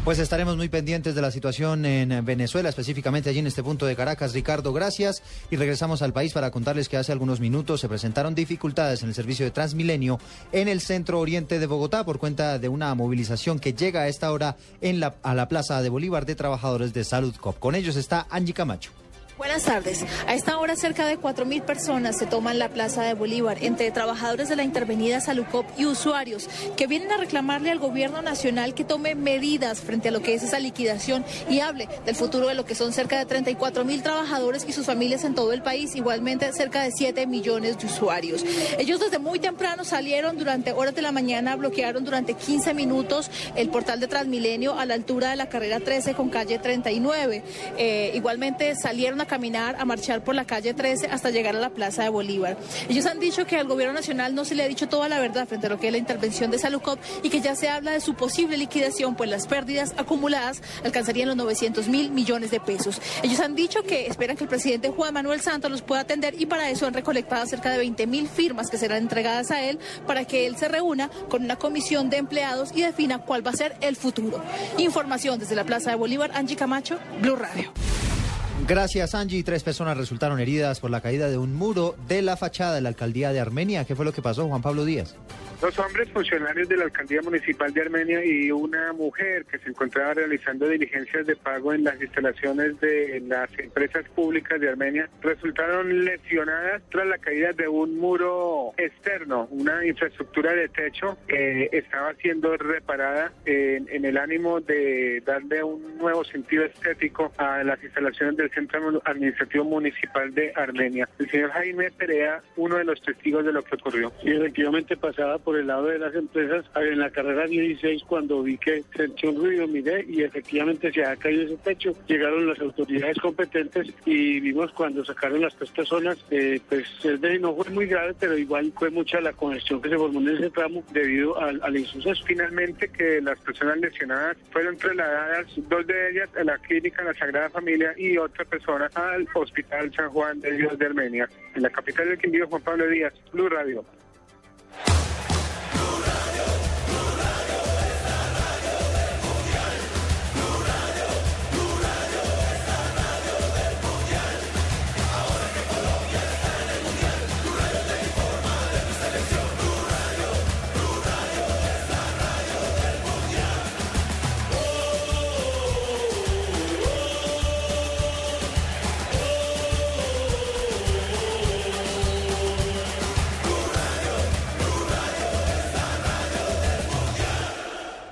Pues estaremos muy pendientes de la situación en Venezuela, específicamente allí en este punto de Caracas. Ricardo, gracias. Y regresamos al país para contarles que hace algunos minutos se presentaron dificultades en el servicio de Transmilenio en el centro oriente de Bogotá por cuenta de una movilización que llega a esta hora en la, a la Plaza de Bolívar de Trabajadores de Salud COP. Con ellos está Angie Camacho. Buenas tardes. A esta hora cerca de 4.000 personas se toman la Plaza de Bolívar, entre trabajadores de la intervenida Salucop y usuarios, que vienen a reclamarle al gobierno nacional que tome medidas frente a lo que es esa liquidación y hable del futuro de lo que son cerca de 34.000 trabajadores y sus familias en todo el país, igualmente cerca de 7 millones de usuarios. Ellos desde muy temprano salieron durante horas de la mañana, bloquearon durante 15 minutos el portal de Transmilenio a la altura de la carrera 13 con calle 39. Eh, igualmente salieron a caminar, a marchar por la calle 13 hasta llegar a la Plaza de Bolívar. Ellos han dicho que al gobierno nacional no se le ha dicho toda la verdad frente a lo que es la intervención de Salucop y que ya se habla de su posible liquidación, pues las pérdidas acumuladas alcanzarían los 900 mil millones de pesos. Ellos han dicho que esperan que el presidente Juan Manuel Santos los pueda atender y para eso han recolectado cerca de 20 mil firmas que serán entregadas a él para que él se reúna con una comisión de empleados y defina cuál va a ser el futuro. Información desde la Plaza de Bolívar, Angie Camacho, Blue Radio. Gracias, Angie. Tres personas resultaron heridas por la caída de un muro de la fachada de la alcaldía de Armenia. ¿Qué fue lo que pasó, Juan Pablo Díaz? Dos hombres funcionarios de la alcaldía municipal de Armenia y una mujer que se encontraba realizando diligencias de pago en las instalaciones de las empresas públicas de Armenia resultaron lesionadas tras la caída de un muro externo, una infraestructura de techo que estaba siendo reparada en, en el ánimo de darle un nuevo sentido estético a las instalaciones del Centro Administrativo Municipal de Armenia. El señor Jaime Perea, uno de los testigos de lo que ocurrió. Y efectivamente pasaba por el lado de las empresas en la carrera 16 cuando vi que sentí un ruido, miré y efectivamente se ha caído ese techo. Llegaron las autoridades competentes y vimos cuando sacaron las tres personas, eh, pues el no fue muy grave, pero igual fue mucha la congestión que se formó en ese tramo debido al, al insuceso. Finalmente que las personas lesionadas fueron trasladadas, dos de ellas a la clínica La Sagrada Familia y otra persona al Hospital San Juan de Dios de Armenia. En la capital del Quindío, Juan Pablo Díaz, Blue Radio.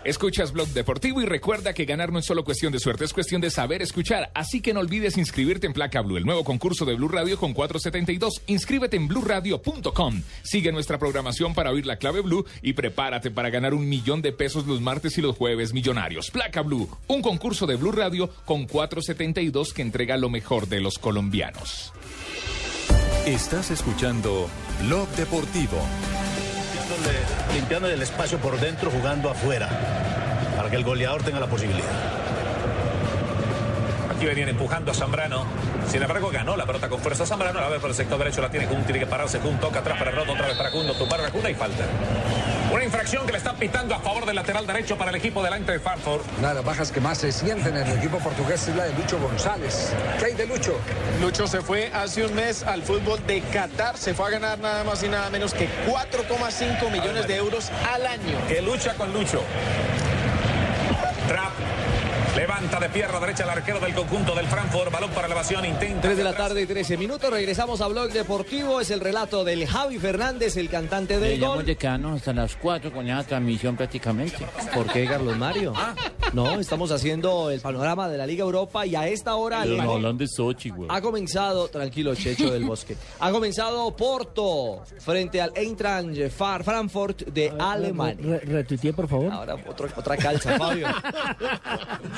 Escuchas Blog Deportivo y recuerda que ganar no es solo cuestión de suerte, es cuestión de saber escuchar. Así que no olvides inscribirte en Placa Blue, el nuevo concurso de Blue Radio con 472. Inscríbete en bluradio.com. Sigue nuestra programación para oír la clave Blue y prepárate para ganar un millón de pesos los martes y los jueves millonarios. Placa Blue, un concurso de Blue Radio con 472 que entrega lo mejor de los colombianos. Estás escuchando Blog Deportivo. Limpiando el espacio por dentro, jugando afuera, para que el goleador tenga la posibilidad. Aquí venían empujando a Zambrano. Sin embargo, ganó la pelota con fuerza Zambrano. A ver, por el sector derecho la tiene Kun. Tiene que pararse Kun. Toca atrás para Roto. Otra vez para Kun. Tumbar a Kun y falta. Una infracción que le están pitando a favor del lateral derecho para el equipo delante de Farford. Una de las bajas que más se sienten en el equipo portugués es la de Lucho González. ¿Qué hay de Lucho? Lucho se fue hace un mes al fútbol de Qatar. Se fue a ganar nada más y nada menos que 4,5 millones de euros al año. Que lucha con Lucho. Trap. Levanta de pierna derecha el arquero del conjunto del Frankfurt. Balón para elevación. Intenta. 3 de la tarde, 13 minutos. Regresamos a Blog Deportivo. Es el relato del Javi Fernández, el cantante del gol. de hasta las 4 con esa transmisión prácticamente. ¿Por qué, Carlos Mario? No, estamos haciendo el panorama de la Liga Europa y a esta hora el- no hablan de Sochi, güey. ha comenzado, tranquilo, Checho del Bosque, ha comenzado Porto frente al Eintracht Far- Frankfurt de Alemania. Re- retuiteé, por favor. Ahora otro- otra calza, Fabio.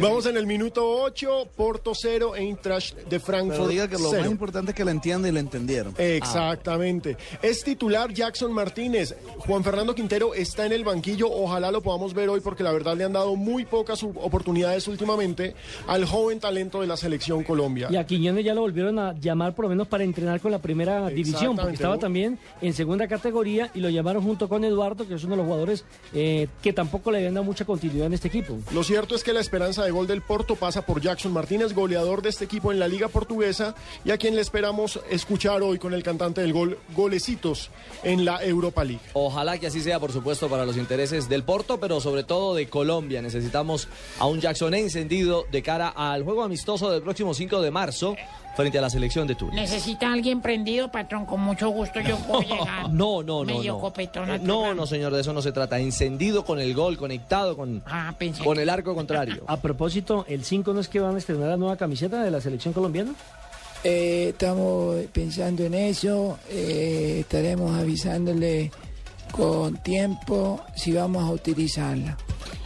Vamos en el minuto 8, Porto 0, Eintracht de Frankfurt Pero diga que lo cero. más importante es que la entiendan y la entendieron. Exactamente. Es titular Jackson Martínez. Juan Fernando Quintero está en el banquillo. Ojalá lo podamos ver hoy porque la verdad le han dado muy pocas oportunidades últimamente al joven talento de la selección Colombia. Y a Quiñones ya lo volvieron a llamar por lo menos para entrenar con la primera división, porque estaba ¿no? también en segunda categoría y lo llamaron junto con Eduardo, que es uno de los jugadores eh, que tampoco le habían dado mucha continuidad en este equipo. Lo cierto es que la esperanza de gol del Porto pasa por Jackson Martínez, goleador de este equipo en la Liga Portuguesa, y a quien le esperamos escuchar hoy con el cantante del gol, golecitos en la Europa League. Ojalá que así sea, por supuesto, para los intereses del Porto, pero sobre todo de Colombia. Necesitamos a un Jackson encendido de cara al juego amistoso del próximo 5 de marzo frente a la selección de Túnez. ¿Necesita alguien prendido, patrón? Con mucho gusto yo puedo llegar. No, no, no. Medio no. copetón Eh, al no, no, señor, de eso no se trata. Encendido con el gol, conectado con, Ah, pensé con que- el arco contrario. A propósito, el 5 no es que van a estrenar la nueva camiseta de la selección colombiana. Eh, estamos pensando en eso, eh, estaremos avisándole con tiempo si vamos a utilizarla.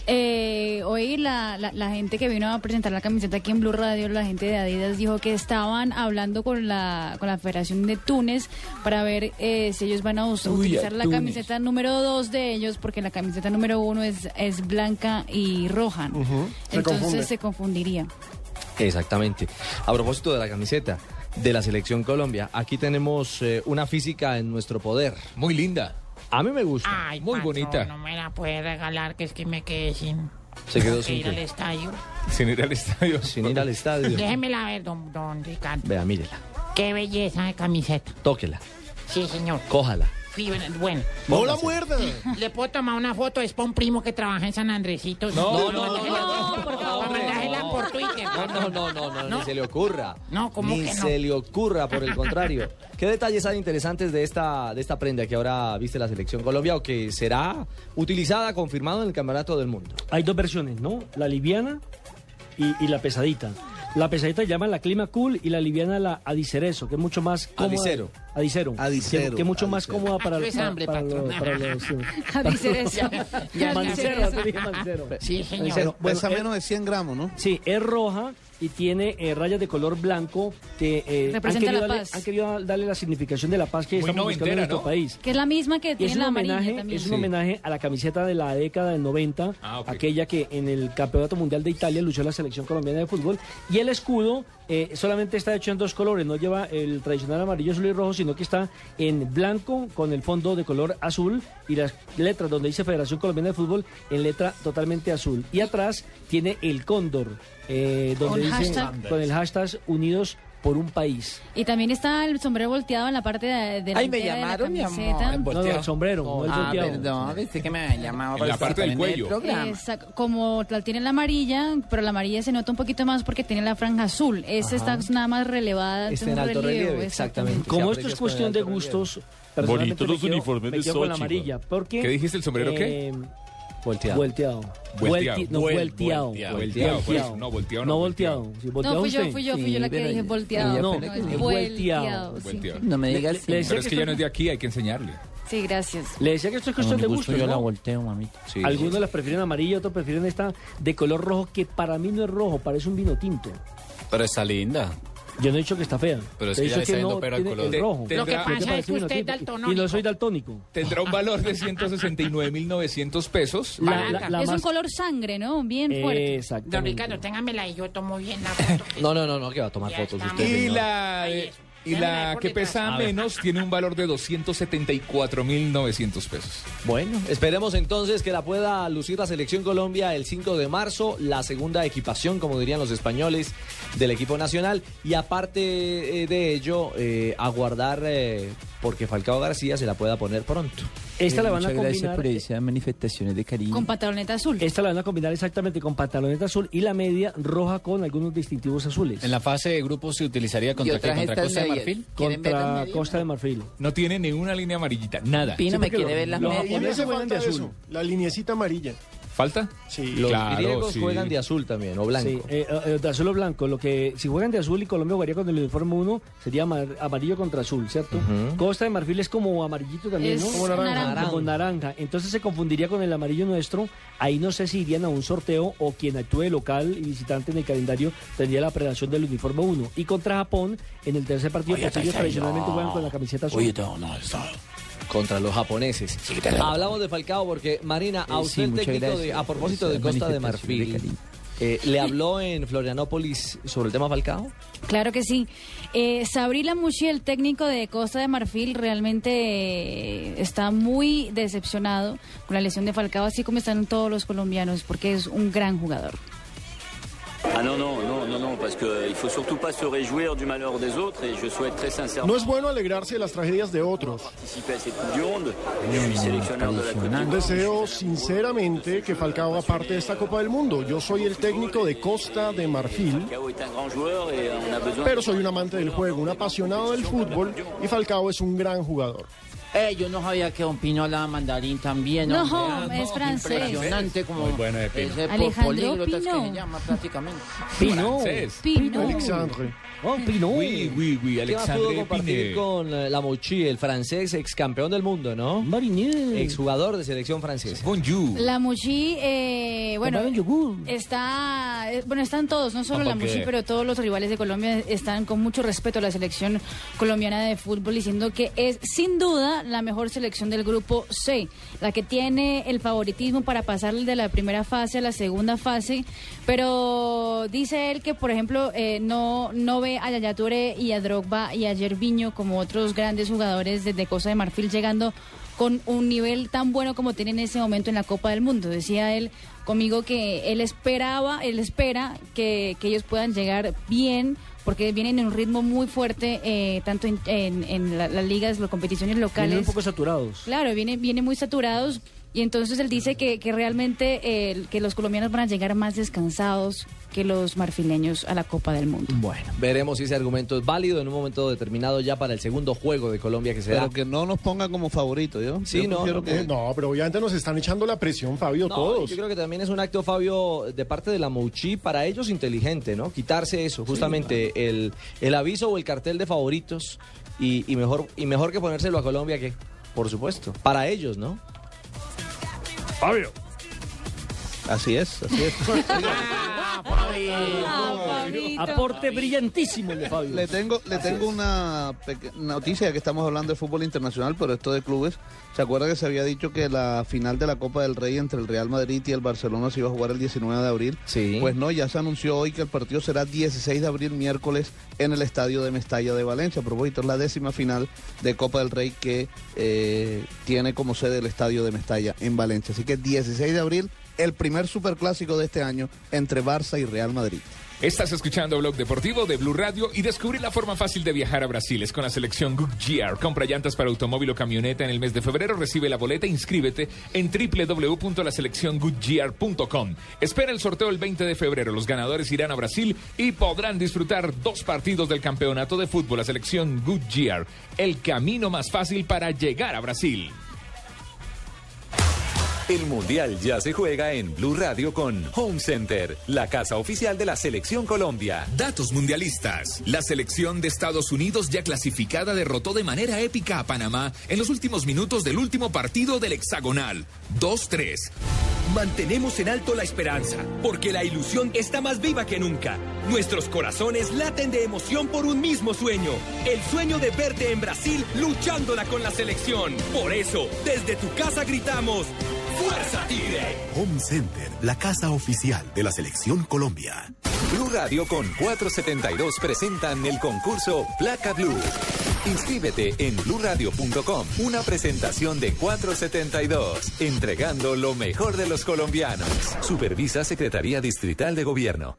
Eh, hoy la, la, la gente que vino a presentar la camiseta aquí en Blue Radio, la gente de Adidas, dijo que estaban hablando con la, con la Federación de Túnez para ver eh, si ellos van a us- Uy, utilizar a la camiseta número 2 de ellos, porque la camiseta número 1 es, es blanca y roja. Se Entonces confunde. se confundiría. Exactamente. A propósito de la camiseta de la selección Colombia, aquí tenemos eh, una física en nuestro poder. Muy linda. A mí me gusta. Ay, Muy patrón, bonita. No me la puede regalar, que es que me quedé sin. Se quedó que sin ir al estadio. Sin ir al estadio. Sin ir al estadio. Déjemela ver, don, don Ricardo. Vea, mírela. Qué belleza de camiseta. Tóquela. Sí, señor. Cójala. Sí, bueno. No la muerda. ¿Le puedo tomar una foto? Es para un primo que trabaja en San Andresito. No, no, no, no, por favor. Por Twitter. No, no, no, no, no, ni se le ocurra. No, ¿cómo Ni que no? se le ocurra, por el contrario. ¿Qué detalles hay interesantes de esta, de esta prenda que ahora viste la selección Colombia o que será utilizada, confirmado en el Campeonato del Mundo? Hay dos versiones, ¿no? La liviana y, y la pesadita. La pesadita llaman la clima cool y la liviana la adicerezo, que es mucho más cómoda. Adicero. Adicero. Adicero, Que, que es mucho más adicero. cómoda para, Ah, es para, para los... Para los sí. Adicerezo. Dije manicero. Sí, señor. Bueno, Pesa es- menos de 100 gramos, ¿no? Sí, es roja y tiene eh, rayas de color blanco que eh, han, querido la darle, paz. han querido darle la significación de la paz que Muy estamos buscando en nuestro ¿no? país. Que es la misma que Y tiene es un la amarilla homenaje, también. es un homenaje a la camiseta de la década del 90, Ah, aquella que en el Campeonato Mundial de Italia luchó la selección colombiana de fútbol. Y el escudo eh, solamente está hecho en dos colores, no lleva el tradicional amarillo, azul y rojo, sino que está en blanco con el fondo de color azul y las letras donde dice Federación Colombiana de Fútbol en letra totalmente azul. Y atrás tiene el cóndor, eh, donde dice hashtag. con el hashtag Unidos por un país. Y también está el sombrero volteado en la parte de, de Ay, me de la llamaron, mi amor. No, no, el sombrero, no el Ah, volteado. perdón, viste que me había llamado. En la parte del cuello. Exacto, como la tiene la amarilla, pero la amarilla se nota un poquito más porque tiene la franja azul. Esa está nada más relevada. Está en alto relieve, relieve, exactamente. Como esto es cuestión de gustos, Bonitos los uniformes me de quedo con la Sochi, amarilla. Porque, ¿Qué dijiste, el sombrero qué? Volteado. Volteado. Volteado. No, volteado. volteado. Volteado, por eso. No, volteado no, No volteado. No, fui yo, fui yo, fui yo la que dije volteado. No, es volteado. No me digas. Le- le decía Pero es que ya no es de aquí, hay que enseñarle. Sí, gracias. Le decía que esto es cuestión de gusto yo la volteo, mamita. Sí. Algunos las prefieren amarilla, otros prefieren esta de color rojo, que para mí no es rojo, parece un vino tinto. Pero está linda. Yo no he dicho que está fea. Pero es He que ya dicho le está viendo no pero al color. el rojo. Lo que tendrá- ¿Qué te pasa es que usted es tinto? daltonónico. Y no soy daltónico. Tendrá un valor de 169.900 pesos. La- la- la es un más- color sangre, ¿no? Bien fuerte. Exactamente. Don Ricardo, téngamela y yo tomo bien la foto. No, no, no, no, que va a tomar Ya fotos usted. Y señor. la, Ahí de- es. Y la que pesa menos tiene un valor de 274.900 pesos. Bueno, esperemos entonces que la pueda lucir la selección Colombia el 5 de marzo, la segunda equipación, como dirían los españoles, del equipo nacional. Y aparte eh, de ello, eh, aguardar eh, porque Falcao García se la pueda poner pronto. Esta la van a Muchas gracias combinar por esas manifestaciones de cariño. Con pantaloneta azul. Esta la van a combinar exactamente con pantaloneta azul y la media roja con algunos distintivos azules. En la fase de grupos se utilizaría contra, qué? ¿Contra Costa de Marfil? Contra Costa de Marfil. No tiene ni una línea amarillita, nada. Pino me porque quiere lo- ver las los medias. japoneses Hace juegan de azul. eso, la liniecita amarilla. ¿Falta? Sí. Los Claro, griegos sí. juegan de azul también, o blanco. Sí, eh, eh, de azul o blanco. Lo que, si juegan de azul y Colombia jugaría con el uniforme 1, sería amar- amarillo contra azul, ¿cierto? Costa de Marfil es como amarillito también, Es ¿no? Como naranja. naranja. Como naranja. Entonces se confundiría con el amarillo nuestro. Ahí no sé si irían a un sorteo o quien actúe local y visitante en el calendario tendría la predación del uniforme 1. Y contra Japón, en el tercer partido, Oye, ellos tradicionalmente no. juegan con la camiseta azul. Oye, no, no, está. Contra los japoneses. Hablamos de Falcao porque, Marina, a Eh, usted sí, de, a propósito de Costa de Marfil, eh, ¿le habló en Florianópolis sobre el tema Falcao? Claro que sí. Eh, Sabrila Mushi, el técnico de Costa de Marfil, realmente eh, está muy decepcionado con la lesión de Falcao, así como están todos los colombianos, porque es un gran jugador. No es bueno alegrarse de las tragedias de otros. Deseo sinceramente que Falcao haga parte de esta Copa del Mundo. Yo soy el técnico de Costa de Marfil, besoin... pero soy un amante del juego, un apasionado del fútbol y Falcao es un gran jugador. Eh, yo no sabía que Don Pino hablaba mandarín también. No, hombre. Ah, es francés. Impresionante como Muy bueno de Pino. ese Alejandro políglotas que Pino. se llama prácticamente. Pino. Francés. Pino. Alexandre. Oh, Pino. Oui, oui, oui, ¿Qué más pudo Alexandre compartir Piné. con eh, la Mouchi, el francés, ex campeón del mundo, ¿no? Marinier. Exjugador de selección francesa. Bonjour. La Muchi, eh, bueno, Tomaron yogur. está, eh, bueno, están todos, no solo la Tampoco Muchi, que- pero todos los rivales de Colombia están con mucho respeto a la selección colombiana de fútbol, diciendo que es sin duda la mejor selección del grupo C, la que tiene el favoritismo para pasar de la primera fase a la segunda fase, pero dice él que, por ejemplo, eh, no, no ve a Yaya Touré y a Drogba y a Yerviño como otros grandes jugadores desde Costa de Marfil llegando con un nivel tan bueno como tiene en ese momento en la Copa del Mundo. Decía él conmigo que él esperaba, él espera que, que ellos puedan llegar bien porque vienen en un ritmo muy fuerte, eh, tanto en, en- en la- las ligas, las competiciones Vienen locales. un poco saturados. Claro, viene, viene muy saturados y entonces él dice que, que realmente eh, que los colombianos van a llegar más descansados que los marfileños a la Copa del Mundo. Bueno, veremos si ese argumento es válido en un momento determinado ya para el segundo juego de Colombia que se da. Pero que no nos ponga como favorito, ¿yo? Sí, Yo no, no, que- No, pero obviamente nos están echando la presión, Fabio, No, todos. Yo creo que también es un acto, Fabio, de parte de la Mouchi, para ellos inteligente, ¿no? Quitarse eso, justamente el, el aviso o el cartel de favoritos y, y mejor, y mejor que ponérselo a Colombia que, por supuesto, para ellos, ¿no? Fabio. Así es, así es. Aporte brillantísimo el de Fabio. Le tengo, le tengo una peque- noticia que estamos hablando de fútbol internacional, pero esto de clubes. ¿Se acuerda que se había dicho que la final de la Copa del Rey entre el Real Madrid y el Barcelona se iba a jugar el 19 de abril? Sí. Pues no, ya se anunció hoy que el partido será 16 de abril, miércoles, en el estadio de Mestalla de Valencia. A propósito, es la décima final de Copa del Rey que eh, tiene como sede el estadio de Mestalla en Valencia. Así que 16 de abril, el primer superclásico de este año entre Barça y Real Madrid. Estás escuchando Blog Deportivo de Blue Radio y descubrí la forma fácil de viajar a Brasil. Es con la selección Goodyear. Compra llantas para automóvil o camioneta en el mes de febrero. Recibe la boleta e inscríbete en www.laselecciongoodyear.com. Espera el sorteo el 20 de febrero. Los ganadores irán a Brasil y podrán disfrutar dos partidos del campeonato de fútbol. La selección Goodyear. El camino más fácil para llegar a Brasil. El Mundial ya se juega en Blue Radio con Home Center, la casa oficial de la Selección Colombia. Datos mundialistas. La selección de Estados Unidos ya clasificada derrotó de manera épica a Panamá en los últimos minutos del último partido del hexagonal. 2-3. Mantenemos en alto la esperanza, porque la ilusión está más viva que nunca. Nuestros corazones laten de emoción por un mismo sueño, el sueño de verte en Brasil luchándola con la selección. Por eso, desde tu casa gritamos, ¡Fuerza Tigre! Home Center, la casa oficial de la Selección Colombia. Blue Radio con 472 presentan el concurso Placa Blue. Inscríbete en bluradio.com. Una presentación de 472, entregando lo mejor de los colombianos. Supervisa Secretaría Distrital de Gobierno.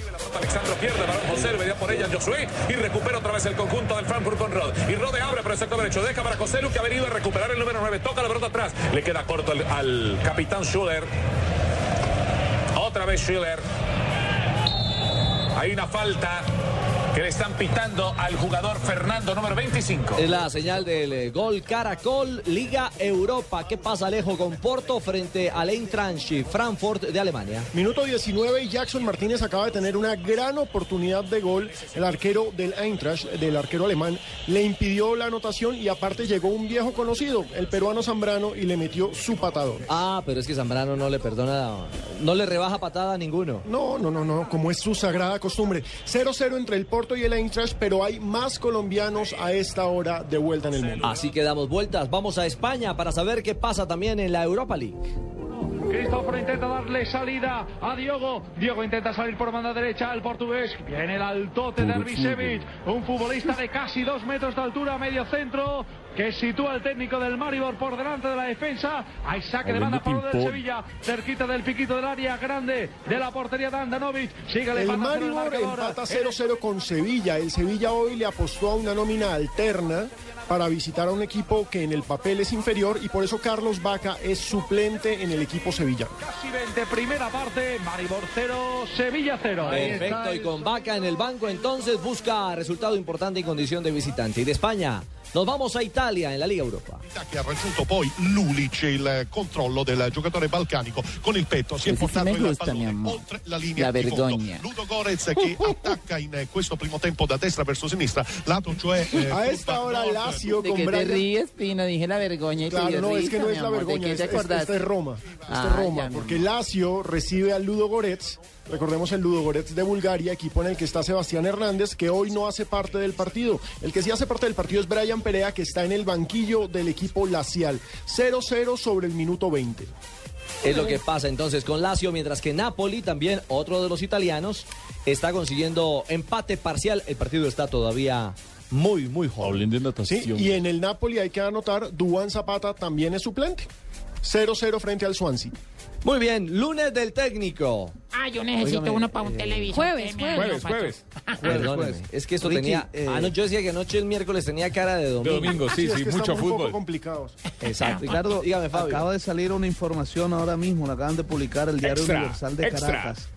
Alexandro pierde, balón José, venía por ella Josué y recupera otra vez el conjunto del Frankfurt con Rod. Y Rode abre por el sector derecho, deja para José que ha venido a recuperar el número 9, toca la pelota atrás, le queda corto al, al capitán Schuller. Otra vez Schiller. Hay una falta que le están pitando al jugador Fernando número 25. Es la señal del eh, gol Caracol, Liga Europa. ¿Qué pasa, Alejo, con Porto frente al Eintracht Frankfurt de Alemania? Minuto 19 y Jackson Martínez acaba de tener una gran oportunidad de gol. El arquero del Eintracht, del arquero alemán, le impidió la anotación y aparte llegó un viejo conocido, el peruano Zambrano, y le metió su patador. Ah, pero es que Zambrano no le perdona, no le rebaja patada a ninguno. No, no, no, no, como es su sagrada costumbre. 0-0 entre el Porto y el Eintracht, pero hay más colombianos a esta hora de vuelta en el mundo. Así que damos vueltas, vamos a España para saber qué pasa también en la Europa League. Cristóforo intenta darle salida a Diogo. Diogo intenta salir por banda derecha al portugués. Viene el altote de Erbisevic, un futbolista de casi dos metros de altura, medio centro, que sitúa el técnico del Maribor por delante de la defensa. Hay saque de banda a favor del Sevilla, cerquita del piquito del área grande de la portería de Andanovic. Sigue el Maribor empata 0-0 con Sevilla. El Sevilla hoy le apostó a una nómina alterna para visitar a un equipo que en el papel es inferior y por eso Carlos Vaca es suplente en el equipo sevillano. Casi 20, primera parte, Maribor 0, Sevilla 0. Perfecto, y con Vaca en el banco entonces busca resultado importante en condición de visitante. Y de España nos vamos a Italia en la Liga Europa. Che ha raggiunto poi Lulic il controllo del giocatore balcanico con il petto si è portato il gusta, pallone oltre la linea La di fondo. vergogna. Ludo Gorez che attacca in questo primo tempo da destra verso sinistra lato cioè eh, A esta hora Lazio ¿De con qué te Brian- ríes, Pino? Dije la y te Claro, dio no, es que no es la amor. ¿De vergüenza, qué es, te es- Roma. Este Ah, es Roma, porque Lazio recibe al Ludo Goretz, recordemos el Ludo Goretz de Bulgaria, equipo en el que está Sebastián Hernández, que hoy no hace parte del partido. El que sí hace parte del partido es Brian Perea, que está en el banquillo del equipo Lacial. 0-0 sobre el minuto 20. Es lo que pasa entonces con Lazio, mientras que Napoli, también otro de los italianos, está consiguiendo empate parcial. El partido está todavía muy, muy joven. de Sí, y en el Napoli hay que anotar, Duan Zapata también es suplente. 0-0 frente al Swansea. Muy bien, lunes del técnico. Ah, yo necesito uno para un eh, televisor. jueves, jueves. Jueves. Perdóneme, es que esto Ricky, tenía... eh, ah, no, yo decía que anoche el miércoles tenía cara de domingo. De domingo, sí, sí, que mucho estamos un poco fútbol. complicados. Exacto. Ricardo, dígame, Fabio. Acaba de salir una información ahora mismo, la acaban de publicar el Diario Extra, Universal de extra. Caracas.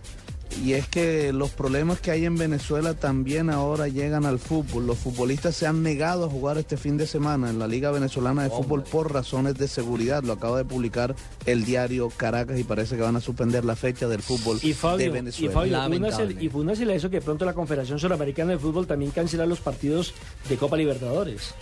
Y es que los problemas que hay en Venezuela también ahora llegan al fútbol. Los futbolistas se han negado a jugar este fin de semana en la Liga Venezolana de Fútbol por razones de seguridad. Lo acaba de publicar el diario Caracas y parece que van a suspender la fecha del fútbol Y de Fabio, y Venezuela. Fabio y a eso que pronto la Confederación Suramericana de Fútbol también cancela los partidos de Copa Libertadores.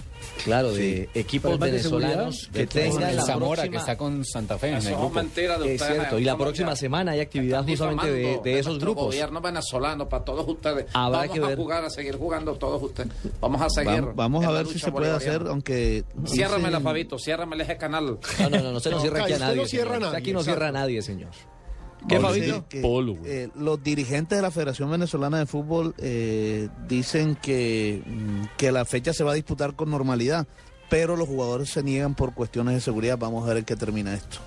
Claro, de equipos de venezolanos que De tengan El la Zamora, próxima... que está con Santa Fe en Eso el grupo. mentira de Es ustedes. cierto, y la próxima ya- semana hay actividad justamente de, de esos nuestro grupos. gobierno venezolano para todos ustedes. Habrá Vamos que a ver. jugar, a seguir jugando todos ustedes. Vamos a seguir. Vamos, vamos a ver si se puede hacer, aunque... Ciérrame la dicen- Fabito, ciérrame ese canal. No, no, no, no se nos No, cierra aquí a nadie. a Aquí no cierra a nadie, señor. Eh, los dirigentes de la Federación Venezolana de Fútbol eh, dicen que, mm, que la fecha se va a disputar con normalidad, pero los jugadores se niegan por cuestiones de seguridad. Vamos a ver en qué termina esto.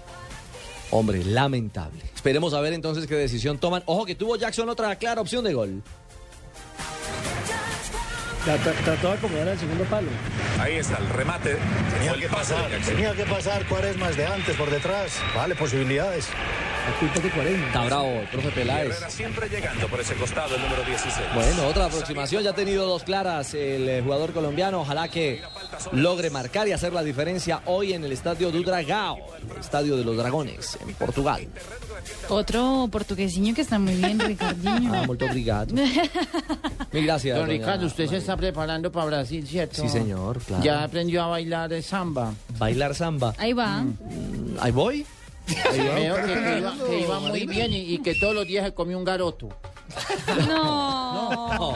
Hombre, lamentable. Esperemos a ver entonces qué decisión toman. Ojo que tuvo Jackson otra clara opción de gol. Tra- Trató de acomodar al segundo palo. Ahí está el remate. Tenía el que de pasar, tenía que pasar Cuaresmas de antes por detrás. Vale, posibilidades. Está bravo el profe Peláez. Siempre llegando por ese costado, el número 16. Bueno, otra aproximación, ya ha tenido dos claras el eh, jugador colombiano, ojalá que logre marcar y hacer la diferencia hoy en el estadio do Dragao, el estadio de los dragones, en Portugal. Otro portuguesinho que está muy bien, Ricardinho. Ah, molto obrigado. Mil gracias. Don Ricardo, usted se María. Está preparando para Brasil, ¿cierto? Sí, señor, claro. Ya aprendió a bailar eh, samba. Bailar samba. Ahí va. Ahí voy. Ahí va. Veo que, que iba, que iba muy bien y, y que todos los días se comió un garoto. No.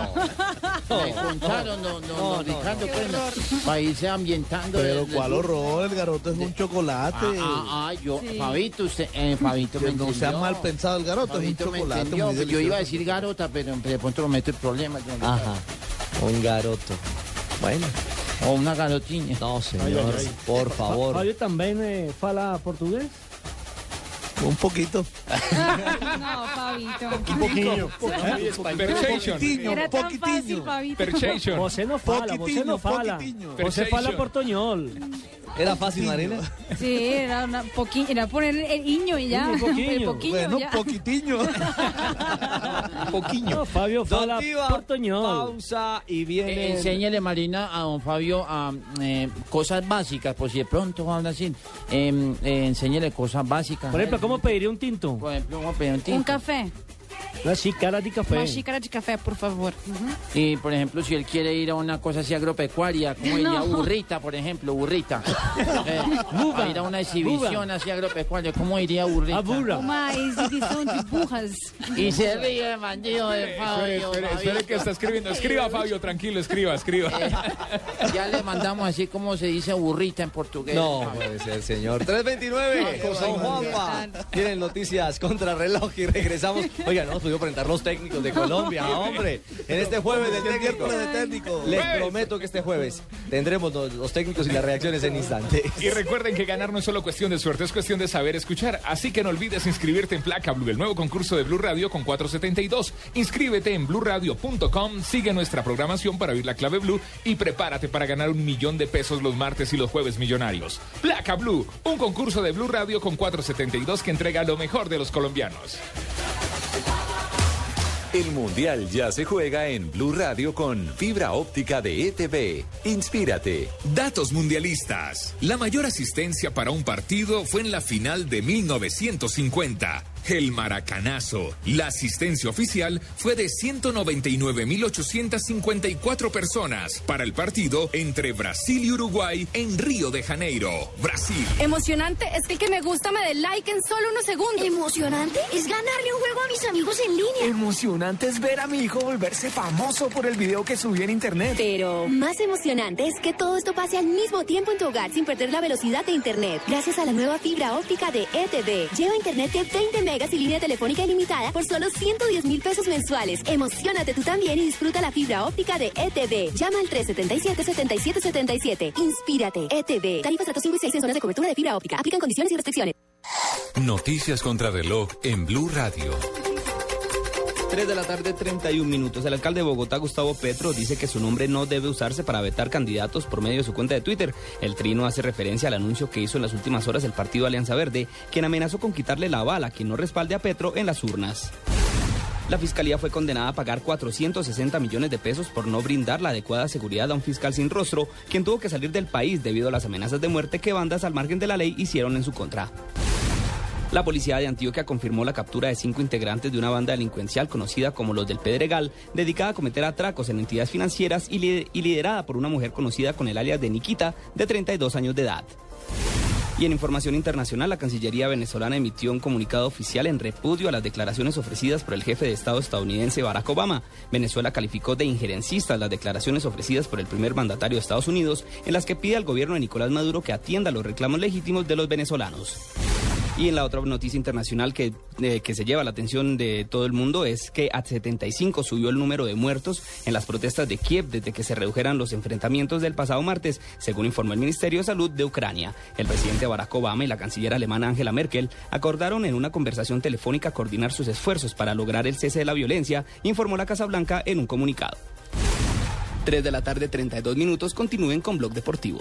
Me contaron, don, don, don Ricardo, pues, para irse ambientando. Pero el- cuál el- horror, el garoto es un chocolate. Ah, ah, ah, yo, Fabito, usted, eh, Fabito Que me no sea entendió. mal pensado el garoto, es un Fabito me chocolate entendió, muy Yo iba a decir garota, pero de pronto lo meto en problemas. don Ricardo. Ajá. Un garoto. Bueno. O una garotinha. No, señor. Ay, ay, ay. Por Fa- favor. Fabio también eh, fala portugués. Un poquito. No, Fabito. Un poquillo. Perchation. Era tan fácil, Fabito. Perchation. José no fala, José no fala. José fala portoñol. ¿Era fácil, Marina? Sí, era una poqui- era poner el iño y ya. Un poquillo. El poquillo Bueno, ya. poquitiño. Poquillo. No, Fabio fala portoñol. pausa y viene... Eh, enséñale, Marina, a don Fabio a, eh, cosas básicas, por si de pronto habla así. Eh, eh, enséñale cosas básicas. Por ejemplo, ¿cómo pediría un tinto? Por ejemplo, ¿cómo pedir un tinto? Un café. Una xícara de café. Una xícara de café, por favor. Ujú. Y, por ejemplo, si él quiere ir a una cosa así agropecuaria, como iría No. burrita, por ejemplo, burrita. Eh, a ir a una exhibición así agropecuaria, ¿cómo iría burrita? A burra. Uma exibición de burras. Y se ríe el bandido de Espere, Fabio. espere, espere Fabio. que está escribiendo. Escriba, Fabio, tranquilo, escriba, escriba. Ya le mandamos así como se dice burrita en portugués. No puede ser, señor. 329. Don Juanpa. Tienen noticias contra reloj y regresamos. Oiga, no hemos podido presentar los técnicos de Colombia, hombre. En este jueves del técnico. de técnico. Les prometo que este jueves tendremos los, los técnicos y las reacciones en instantes. Y recuerden que ganar no es solo cuestión de suerte, es cuestión de saber escuchar. Así que no olvides inscribirte en Placa Blue, el nuevo concurso de Blue Radio con 472. Inscríbete en bluradio.com, sigue nuestra programación para oír la clave Blue y prepárate para ganar un millón de pesos los martes y los jueves millonarios. Placa Blue, un concurso de Blue Radio con 472 que entrega lo mejor de los colombianos. El Mundial ya se juega en Blue Radio con fibra óptica de ETV. Inspírate. Datos mundialistas. La mayor asistencia para un partido fue en la final de 1950. El Maracanazo. La asistencia oficial fue de 199.854 personas para el partido entre Brasil y Uruguay en Río de Janeiro, Brasil. Emocionante es que el que me gusta me dé like en solo unos segundos. Emocionante es ganarle un juego a mis amigos en línea. Emocionante es ver a mi hijo volverse famoso por el video que subí en internet. Pero más emocionante es que todo esto pase al mismo tiempo en tu hogar sin perder la velocidad de internet. Gracias a la nueva fibra óptica de ETV. Lleva internet de 20 megas y línea telefónica ilimitada por solo 110 mil pesos mensuales. Emocionate tú también y disfruta la fibra óptica de ETV. Llama al 377-7777. Inspírate. ETV. Tarifas datos 5 y 6 en zonas de cobertura de fibra óptica. Aplican condiciones y restricciones. Noticias contra reloj en Blue Radio. 3 de la tarde, 31 minutos. El alcalde de Bogotá, Gustavo Petro, dice que su nombre no debe usarse para vetar candidatos por medio de su cuenta de Twitter. El trino hace referencia al anuncio que hizo en las últimas horas el partido Alianza Verde, quien amenazó con quitarle la bala a quien no respalde a Petro en las urnas. La fiscalía fue condenada a pagar 460 millones de pesos por no brindar la adecuada seguridad a un fiscal sin rostro, quien tuvo que salir del país debido a las amenazas de muerte que bandas al margen de la ley hicieron en su contra. La policía de Antioquia confirmó la captura de cinco integrantes de una banda delincuencial conocida como los del Pedregal, dedicada a cometer atracos en entidades financieras y, li- y liderada por una mujer conocida con el alias de Nikita, de 32 años de edad. Y en información internacional, la Cancillería venezolana emitió un comunicado oficial en repudio a las declaraciones ofrecidas por el jefe de Estado estadounidense Barack Obama. Venezuela calificó de injerencistas las declaraciones ofrecidas por el primer mandatario de Estados Unidos, en las que pide al gobierno de Nicolás Maduro que atienda los reclamos legítimos de los venezolanos. Y en la otra noticia internacional que, eh, que se lleva la atención de todo el mundo es que a 75 subió el número de muertos en las protestas de Kiev desde que se redujeran los enfrentamientos del pasado martes, según informó el Ministerio de Salud de Ucrania. El presidente Barack Obama y la canciller alemana Angela Merkel acordaron en una conversación telefónica coordinar sus esfuerzos para lograr el cese de la violencia, informó la Casa Blanca en un comunicado. 3 de la tarde, 32 minutos. Continúen con Blog Deportivo.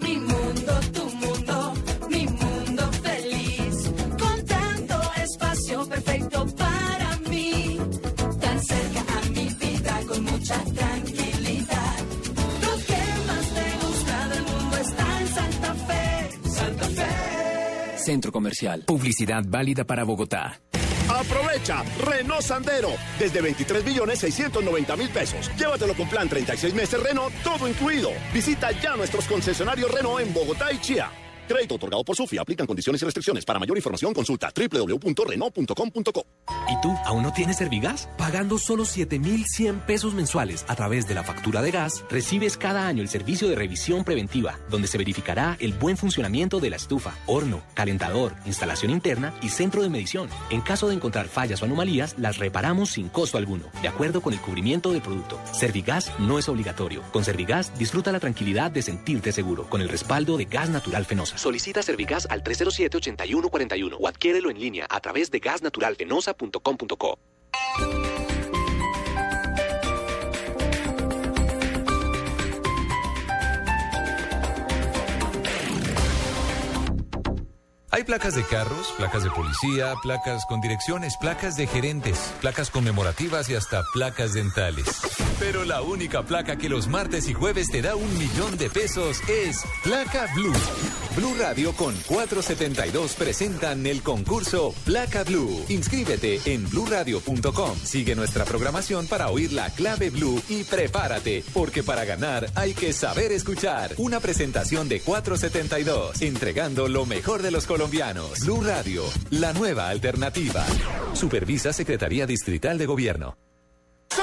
Mi mundo, tu mundo, mi mundo feliz. Con tanto espacio perfecto para mí. Tan cerca a mi vida con mucha tranquilidad. Lo que más me gusta del mundo está en Santa Fe. Santa Fe. Centro Comercial. Publicidad válida para Bogotá. Aprovecha Renault Sandero desde 23 millones 690 mil pesos. Llévatelo con plan 36 meses Renault, todo incluido. Visita ya nuestros concesionarios Renault en Bogotá y Chía. Crédito otorgado por Sofía. Aplican condiciones y restricciones. Para mayor información consulta www.renault.com.co. ¿Y tú aún no tienes Servigas? Pagando solo 7,100 pesos mensuales a través de la factura de gas, recibes cada año el servicio de revisión preventiva, donde se verificará el buen funcionamiento de la estufa, horno, calentador, instalación interna y centro de medición. En caso de encontrar fallas o anomalías, las reparamos sin costo alguno, de acuerdo con el cubrimiento del producto. Servigas no es obligatorio. Con Servigas disfruta la tranquilidad de sentirte seguro, con el respaldo de Gas Natural Fenosa. Solicita Servigas al 307-8141 o adquiérelo en línea a través de gasnaturalfenosa.com.co. Hay placas de carros, placas de policía, placas con direcciones, placas de gerentes, placas conmemorativas y hasta placas dentales. Pero la única placa que los martes y jueves te da un millón de pesos es Placa Blue. Blue Radio con 472 presentan el concurso Placa Blue. Inscríbete en bluradio.com. Sigue nuestra programación para oír la clave Blue y prepárate, porque para ganar hay que saber escuchar. Una presentación de 472, entregando lo mejor de los colombianos. Blue Radio, la nueva alternativa. Supervisa Secretaría Distrital de Gobierno. ¡Se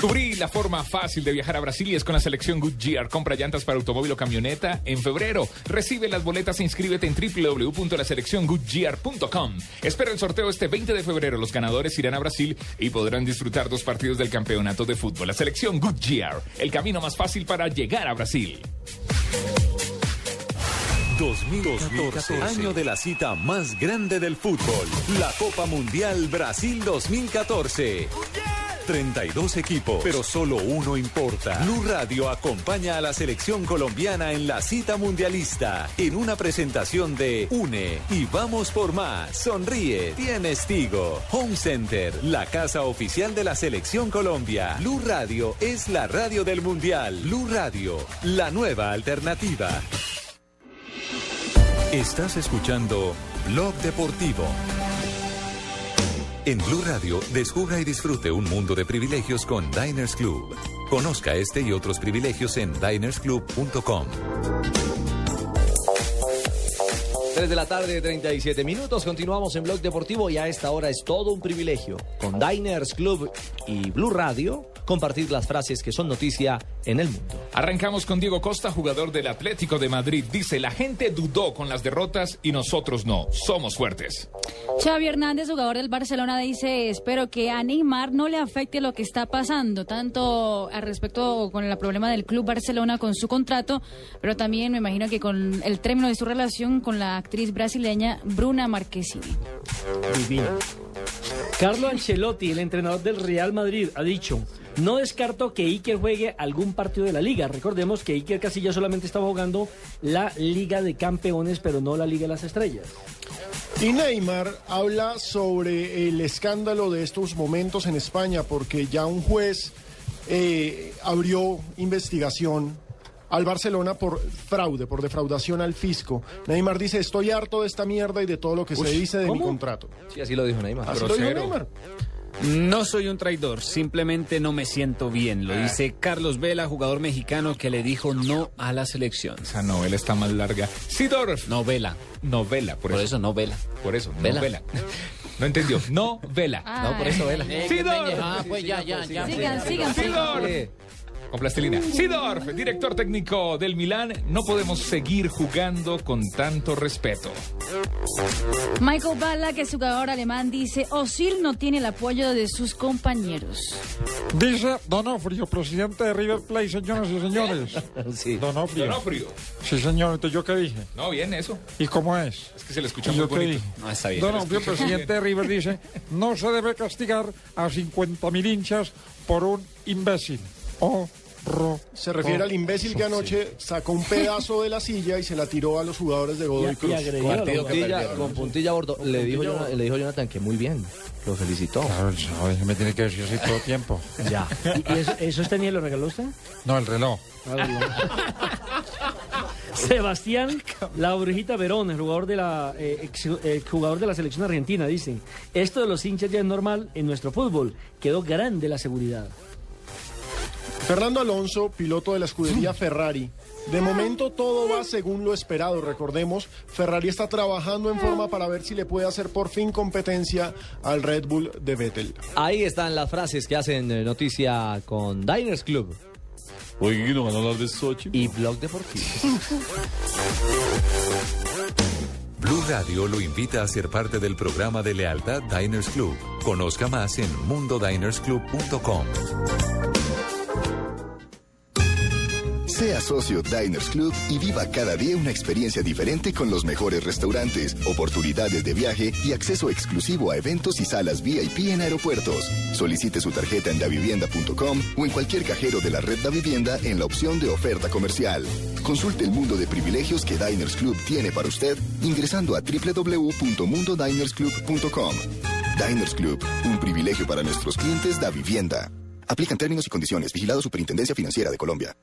Descubrí la forma fácil de viajar a Brasil y es con la selección Goodyear. Compra llantas para automóvil o camioneta en febrero. Recibe las boletas e inscríbete en www.laselecciongoodyear.com. Espera el sorteo este 20 de febrero. Los ganadores irán a Brasil y podrán disfrutar dos partidos del campeonato de fútbol. La selección Goodyear, el camino más fácil para llegar a Brasil. 2014, año de la cita más grande del fútbol, la Copa Mundial Brasil 2014. 32 equipos, pero solo uno importa. Blue Radio acompaña a la selección colombiana en la cita mundialista en una presentación de Une y vamos por más. Sonríe, tienes Tigo. Home Center, la casa oficial de la selección Colombia. Blue Radio es la radio del mundial. Blue Radio, la nueva alternativa. Estás escuchando Blog Deportivo. En Blue Radio, descubra y disfrute un mundo de privilegios con Diners Club. Conozca este y otros privilegios en dinersclub.com. 3 de la tarde, 37 minutos. Continuamos en Blog Deportivo y a esta hora es todo un privilegio. Con Diners Club y Blue Radio, compartir las frases que son noticia en el mundo. Arrancamos con Diego Costa, jugador del Atlético de Madrid. Dice, la gente dudó con las derrotas y nosotros no. Somos fuertes. Xavi Hernández, jugador del Barcelona, dice, espero que a Neymar no le afecte lo que está pasando, tanto al respecto con el problema del Club Barcelona con su contrato, pero también me imagino que con el término de su relación con la actriz brasileña Bruna Marquezine. Divino. Carlo Ancelotti, el entrenador del Real Madrid, ha dicho, No descarto que Iker juegue algún partido de la liga. Recordemos que Iker Casillas solamente estaba jugando la Liga de Campeones, pero no la Liga de las Estrellas. Y Neymar habla sobre el escándalo de estos momentos en España, porque ya un juez eh, abrió investigación al Barcelona por fraude, por defraudación al fisco. Neymar dice, estoy harto de esta mierda y de todo lo que se dice de mi contrato. Sí, así lo dijo Neymar. Así lo dijo Neymar. No soy un traidor, simplemente no me siento bien. Lo dice Carlos Vela, jugador mexicano que le dijo no a la selección. Esa novela está más larga. Sidorf. Novela. Novela, por, Por eso. eso novela. Por eso, Vela. novela. No entendió. No vela. No, por eso vela. Eh, Sidorf. Ah, pues ya, ya, ya. Sigan, sigan, Sidorf. Con plastilina. Sidorf, director técnico del Milán, no podemos seguir jugando con tanto respeto. Michael Ballack, que es jugador alemán, dice, Osil no tiene el apoyo de sus compañeros. Dice Donofrio, presidente de River Plate, señoras y señores. Sí. Donofrio. Donofrio. Sí, señor. Entonces, ¿yo qué dije? No, bien eso. ¿Y cómo es? Es que se le escucha ¿Y muy bonito. dije? No, está bien. Donofrio, presidente de River, dice, no se debe castigar a 50 mil hinchas por un imbécil. Horror. Se refiere al imbécil que anoche sacó un pedazo de la silla y se la tiró a los jugadores de Godoy Y- y Cruz. Con puntilla, con puntilla bordo. Le dijo, Jonathan, le dijo Jonathan que muy bien. Lo felicitó. Claro, ¿sabes? me tiene que decir así todo el tiempo. Ya. ¿Y, y eso, eso este ni lo regaló usted? No, el reloj. Sebastián La Brujita Verón, el jugador de la eh, ex- eh, jugador de la selección argentina, dice, esto de los hinchas ya es normal en nuestro fútbol, quedó grande la seguridad. Fernando Alonso, piloto de la escudería Ferrari. De momento todo va según lo esperado, recordemos. Ferrari está trabajando en forma para ver si le puede hacer por fin competencia al Red Bull de Vettel. Ahí están las frases que hacen eh, noticia con Diners Club Oye, ¿no van a hablar de Sochi? y Blog Deportivo. Blue Radio lo invita a ser parte del programa de lealtad Diners Club. Conozca más en mundodinersclub.com. Sea socio Diners Club y viva cada día una experiencia diferente con los mejores restaurantes, oportunidades de viaje y acceso exclusivo a eventos y salas VIP en aeropuertos. Solicite su tarjeta en davivienda.com o en cualquier cajero de la red Da Vivienda en la opción de oferta comercial. Consulte el mundo de privilegios que Diners Club tiene para usted ingresando a www.mundodinersclub.com. Diners Club, un privilegio para nuestros clientes Da Vivienda. Aplican términos y condiciones. Vigilado Superintendencia Financiera de Colombia.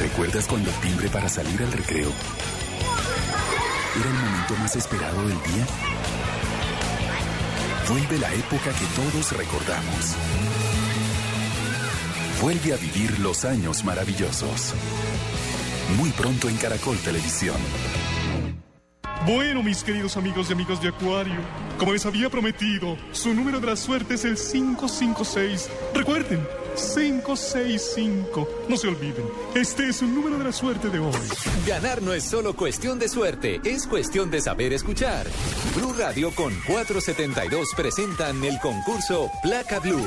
¿Recuerdas cuando timbre para salir al recreo era el momento más esperado del día? Vuelve la época que todos recordamos. Vuelve a vivir los años maravillosos. Muy pronto en Caracol Televisión. Bueno, mis queridos amigos y amigas de Acuario, como les había prometido, su número de la suerte es el 556. Recuerden, 565. No se olviden, este es un número de la suerte de hoy. Ganar no es solo cuestión de suerte, es cuestión de saber escuchar. Blue Radio con 472 presentan el concurso Placa Blue.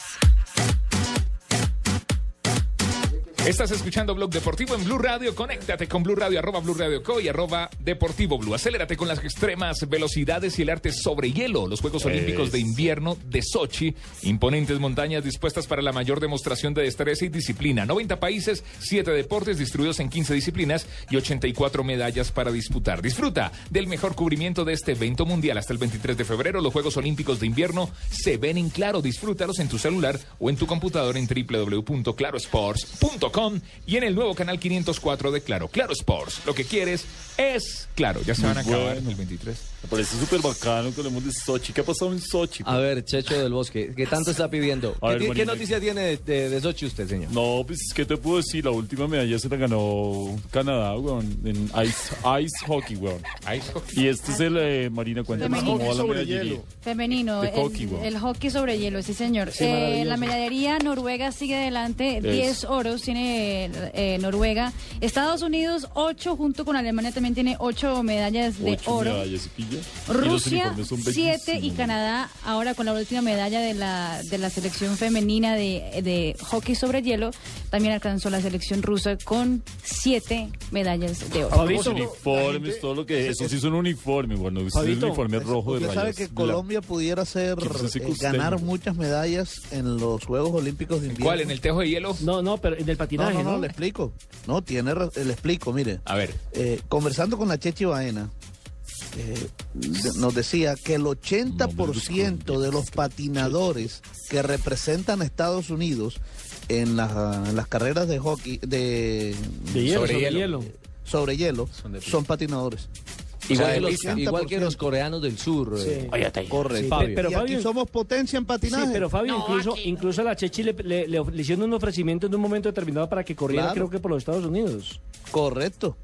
Estás escuchando Blog Deportivo en Blue Radio. Conéctate con Blue Radio, arroba Blue Radio Co y arroba Deportivo Blue. Acelérate con las extremas velocidades y el arte sobre hielo. Los Juegos Olímpicos de Invierno de Sochi. Imponentes montañas dispuestas para la mayor demostración de destreza y disciplina. 90 países, 7 deportes distribuidos en 15 disciplinas y 84 medallas para disputar. Disfruta del mejor cubrimiento de este evento mundial hasta el 23 de febrero. Los Juegos Olímpicos de Invierno se ven en claro. Disfrútalos en tu celular o en tu computadora en www.clarosports.com. claro.com y en el nuevo canal 504 de Claro. Claro Sports. Lo que quieres es claro. Ya se van a acabar bueno. en el 23. Me parece súper bacano que hablemos de Sochi. ¿Qué ha pasado en Sochi? A ver, Checho del Bosque, ¿qué tanto está pidiendo? A ¿Qué, ver, ti- qué Marina. noticia tiene de, de, de Sochi usted, señor? No, pues, ¿qué te puedo decir? La última medalla se la ganó Canadá, weón, en ice, ice hockey, weón. Ice hockey. Y este es el, eh, Marina, cuéntanos cómo va la Sobre medallería. Femenino, el, hockey, wow. el hockey sobre hielo, sí señor. Sí, Eh, la medallería Noruega sigue adelante, Es. 10 oros tiene eh, Noruega. Estados Unidos 8, junto con Alemania también tiene 8 medallas de Ocho oro. medallas, ¿y? Y Rusia son 7 y. Canadá ahora con la última medalla de la, de la selección femenina de, de hockey sobre hielo también alcanzó la selección rusa con 7 medallas de oro. Los uniformes, todo lo que eso sí son uniformes, bueno, ese es Fabito, uniforme rojo de sabe que Colombia pudiera ser ¿Qué es ese eh, ganar muchas medallas en los Juegos Olímpicos de invierno. ¿Cuál? ¿En el tejo de hielo? No, no, pero en el patinaje, no, ¿no? no, no, le explico. No, tiene, le explico, mire. A ver. Eh, conversando con la Chechi Baena, eh, de- nos decía que el 80% de los patinadores que representan a Estados Unidos en, las- en las carreras de hockey, de, De hielo, sobre hielo. sobre hielo, son patinadores. Igual, O sea, que los, 80%. igual que los coreanos del sur. eh. Correcto. Fabio. Pero y Fabio- aquí somos potencia en patinaje. Sí, pero Fabio, incluso, incluso a la Chechi le, le- le le hicieron un ofrecimiento en un momento determinado para que corriera, Claro. creo que por los Estados Unidos. Correcto.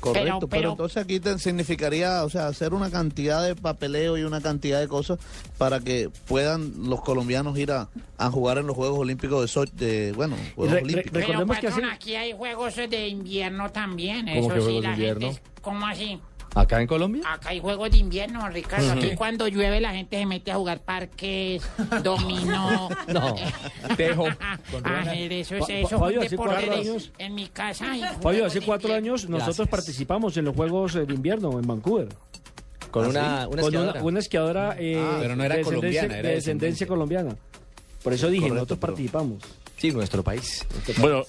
Correcto, Pero- pero, pero- entonces aquí te significaría, o sea, hacer una cantidad de papeleo y una cantidad de cosas para que puedan los colombianos ir a, a jugar en los Juegos Olímpicos de Sochi, de, bueno, Juegos Re- re- Olímpicos. recordemos que Patrón, hace- aquí hay juegos de invierno también. ¿Cómo Eso que sí, juegos de la invierno? gente. es- ¿Cómo así? ¿Acá en Colombia? Acá hay juegos de invierno, Ricardo. Aquí cuando llueve la gente se mete a jugar parques, dominó. No, tejo. Ajedrez, eso es eso. Fa- Fabio, hace cuatro de- años- En mi casa Fabio, hace cuatro años nosotros Gracias. participamos en los Juegos eh, de Invierno en Vancouver. Con ¿Ah, una, sí? una Con esquiadora. una, una esquiadora eh, Ah, pero no era de descendencia- colombiana, era de descendencia colombiana. Por eso dije, Correcto, nosotros pero- participamos. Sí, nuestro país. Bueno,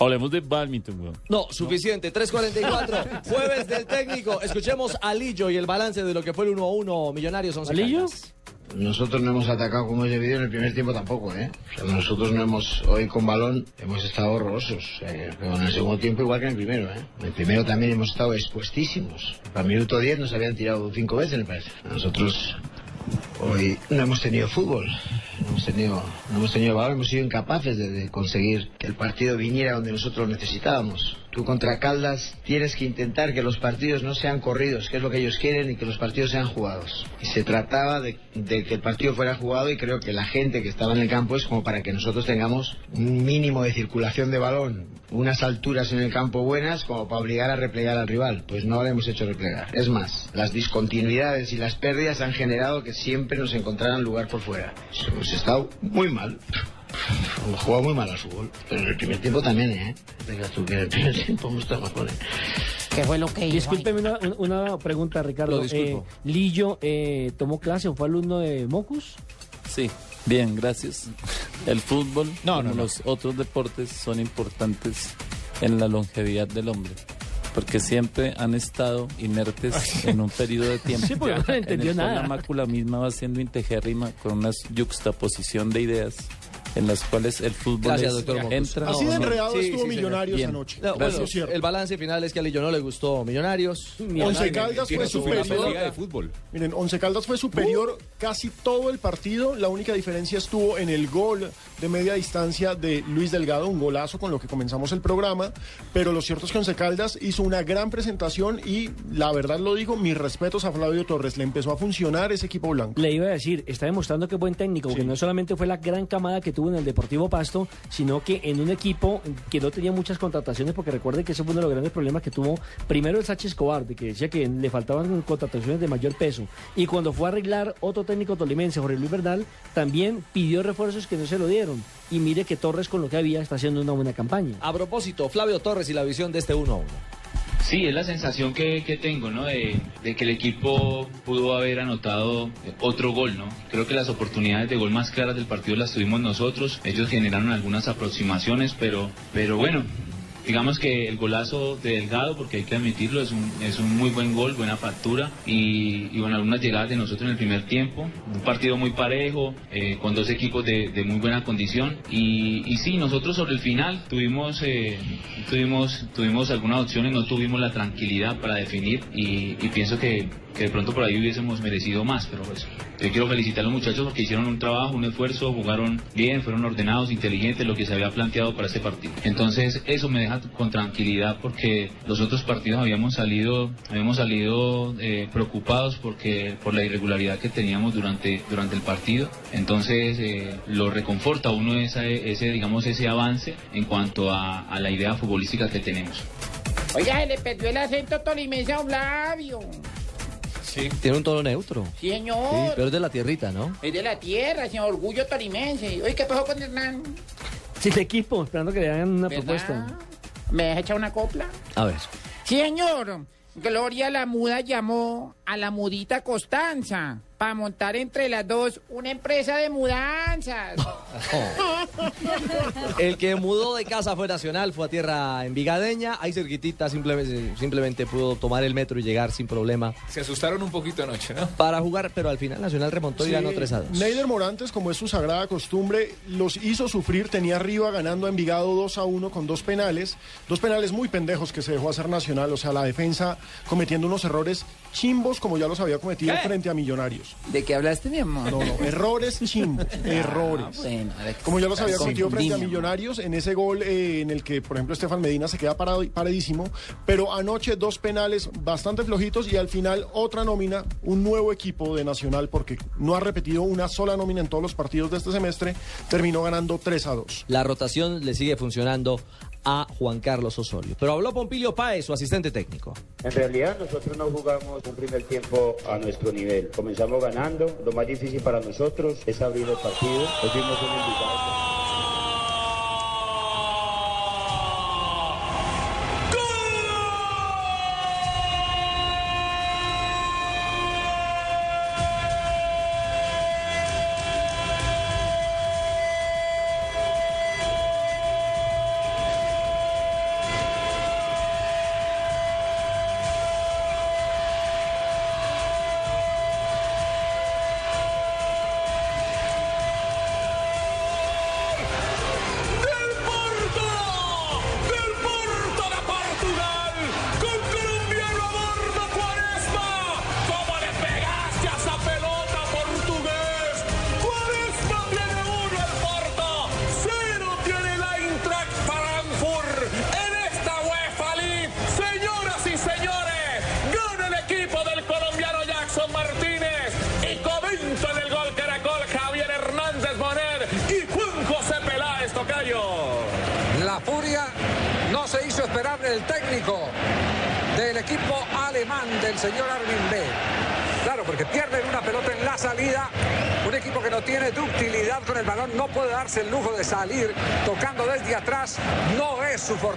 hablemos de badminton, weón. No, suficiente. 3.44. Jueves del técnico. Escuchemos a Lillo y el balance de lo que fue el 1-1 Millonarios 11 ¿Alillo? Caldas. Nosotros no hemos atacado como es debido en el primer tiempo tampoco, ¿eh? O sea, nosotros no hemos, hoy con balón, hemos estado horrorosos. eh, pero en el segundo tiempo igual que en el primero, ¿eh? En el primero también hemos estado expuestísimos. Para minuto 10 nos habían tirado cinco veces, me parece. Nosotros hoy no hemos tenido fútbol, no hemos tenido, no hemos tenido balón, hemos sido incapaces de, de conseguir que el partido viniera donde nosotros necesitábamos. Tú contra Caldas tienes que intentar que los partidos no sean corridos, que es lo que ellos quieren, y que los partidos sean jugados. Y se trataba de, que el partido fuera jugado y creo que la gente que estaba en el campo es como para que nosotros tengamos un mínimo de circulación de balón, unas alturas en el campo buenas como para obligar a replegar al rival. Pues no lo hemos hecho replegar. Es más, las discontinuidades y las pérdidas han generado que siempre nos encontraran lugar por fuera. Hemos estado muy mal. Jugado muy mal al fútbol, pero en el primer tiempo también, ¿eh? Venga tú, que en el primer tiempo mejor, ¿eh? ¿Qué fue lo que hizo? Discúlpeme una, una pregunta, Ricardo. Lo disculpo. Eh, Lillo eh, tomó clase o fue alumno de Mocus. Sí, bien, gracias. El fútbol, No, como no, no. los otros deportes, son importantes en la longevidad del hombre. Porque siempre han estado inertes en un periodo de tiempo. Sí, porque no en entendió el cual nada. La mácula misma va siendo integérrima con una yuxtaposición de ideas en las cuales el fútbol Gracias, es- doctor entra. Así de no. enredado estuvo. Millonarios Bien. anoche. No, bueno, el balance final es que a Lillo no le gustó Millonarios. Once Caldas fue superior. fútbol. Miren, Once Caldas fue superior casi todo el partido. La única diferencia estuvo en el gol de media distancia de Luis Delgado, un golazo con lo que comenzamos el programa. Pero lo cierto es que Once Caldas hizo una gran presentación y la verdad lo digo, mis respetos a Flavio Torres. Le empezó a funcionar ese equipo blanco. Le iba a decir, está demostrando que es buen técnico, porque no solamente fue la gran camada que tuvo en el Deportivo Pasto, sino que en un equipo que no tenía muchas contrataciones, porque recuerde que ese fue uno de los grandes problemas que tuvo primero el Sánchez Escobar, de que decía que le faltaban contrataciones de mayor peso. Y cuando fue a arreglar otro técnico tolimense, Jorge Luis Bernal, también pidió refuerzos que no se lo dieron. Y mire que Torres con lo que había está haciendo una buena campaña. A propósito, Flavio Torres y la visión de este 1-1. Sí, es la sensación que, que tengo, ¿no? De, de que el equipo pudo haber anotado otro gol, ¿no? Creo que las oportunidades de gol más claras del partido las tuvimos nosotros. Ellos generaron algunas aproximaciones, pero, pero bueno, digamos que el golazo de Delgado, porque hay que admitirlo, es un, es un muy buen gol, buena factura y, y bueno, algunas llegadas de nosotros en el primer tiempo. Un partido muy parejo, eh, con dos equipos de, muy buena condición y, sí, nosotros sobre el final tuvimos, eh, tuvimos, tuvimos algunas opciones, no tuvimos la tranquilidad para definir y pienso que, que de pronto por ahí hubiésemos merecido más, pero pues yo quiero felicitar a los muchachos porque hicieron un trabajo, un esfuerzo, jugaron bien, fueron ordenados, inteligentes, lo que se había planteado para este partido. Entonces eso me deja con tranquilidad porque los otros partidos habíamos salido, habíamos salido eh, preocupados porque por la irregularidad que teníamos durante, durante el partido. Entonces eh, lo reconforta uno esa, ese, digamos, ese avance en cuanto a, a la idea futbolística que tenemos. Oiga, se le perdió el acento tolimense a Flavio. Sí. Tiene un tono neutro. Sí, señor. Sí, pero es de la tierrita, ¿no? Es de la tierra, señor orgullo tolimense. Oye, ¿qué pasó con Hernán? Sin equipo, esperando que le hagan una ¿Verdad? propuesta. ¿Me deja echar una copla? A ver. Sí, señor. Gloria la Muda llamó a la mudita Constanza para montar entre las dos una empresa de mudanzas. El que mudó de casa fue Nacional, fue a tierra envigadeña, ahí cerquitita simplemente, simplemente pudo tomar el metro y llegar sin problema Se asustaron un poquito anoche, ¿no? para jugar, pero al final Nacional remontó y ganó 3 a 2. Neider Morantes, como es su sagrada costumbre, los hizo sufrir, tenía arriba ganando a Envigado 2 a 1 con dos penales, dos penales muy pendejos que se dejó hacer Nacional, o sea, la defensa cometiendo unos errores chimbos como ya los había cometido frente a Millonarios. ¿De qué hablaste, mi amor? No, no, errores chimbos, errores. Ah, bueno, a ver, Como ya los había cometido frente a. Millonarios en ese gol eh, en el que, por ejemplo, Estefan Medina se queda parado, paradísimo, pero anoche dos penales bastante flojitos y al final otra nómina, un nuevo equipo de Nacional, porque no ha repetido una sola nómina en todos los partidos de este semestre, terminó ganando 3 a 2. La rotación le sigue funcionando a Juan Carlos Osorio. Pero habló Pompilio Páez, su asistente técnico. En realidad nosotros no jugamos un primer tiempo a nuestro nivel. Comenzamos ganando. Lo más difícil para nosotros es abrir el partido.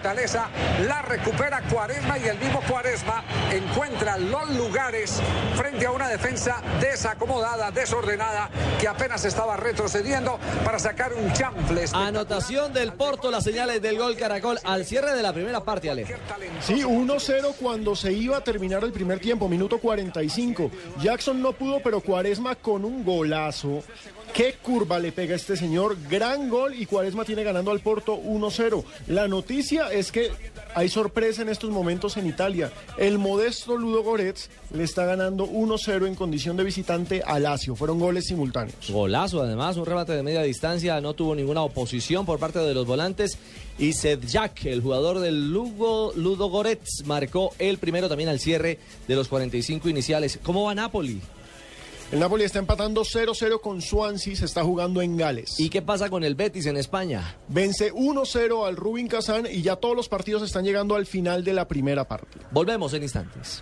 La recupera Cuaresma y el mismo Cuaresma encuentra los lugares frente a una defensa desacomodada, desordenada, que apenas estaba retrocediendo para sacar un chanfle. Anotación del Porto, las señales del gol Caracol al cierre de la primera parte, Ale. Sí, 1-0 cuando se iba a terminar el primer tiempo, minuto 45. Jackson no pudo, pero Cuaresma con un golazo. Qué curva le pega este señor. Gran gol y Cuaresma tiene ganando al Porto 1-0. La noticia es que hay sorpresa en estos momentos en Italia. El modesto Ludo Goretz le está ganando 1-0 en condición de visitante a Lazio. Fueron goles simultáneos. Golazo, además, un remate de media distancia, no tuvo ninguna oposición por parte de los volantes. Y Sedjak, el jugador del Lugo, Ludo Goretz, marcó el primero también al cierre de los 45 iniciales. ¿Cómo va Napoli? El Napoli está empatando 0-0 con Swansea, se está jugando en Gales. ¿Y qué pasa con el Betis en España? Vence 1-0 al Rubin Kazán y ya todos los partidos están llegando al final de la primera parte. Volvemos en instantes.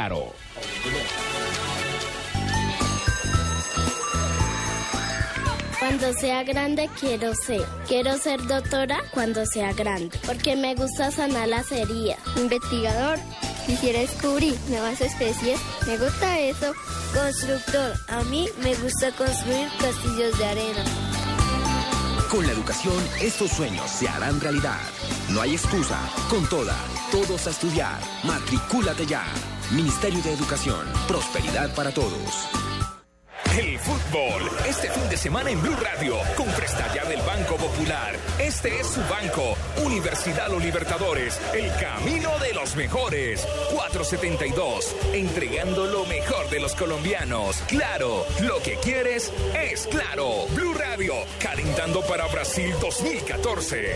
Cuando sea grande quiero ser. Quiero ser doctora cuando sea grande, porque me gusta sanar las heridas. Investigador. Quisiera descubrir nuevas especies. Me gusta eso. Constructor. A mí me gusta construir castillos de arena. Con la educación, estos sueños se harán realidad. No hay excusa. Con toda, todos a estudiar. Matricúlate ya. Ministerio de Educación. Prosperidad para todos. El fútbol, este fin de semana en Blue Radio, con Presta del Banco Popular. Este es su banco, Universidad Los Libertadores, el camino de los mejores. 472, entregando lo mejor de los colombianos. Claro, lo que quieres es claro. Blue Radio, calentando para Brasil 2014.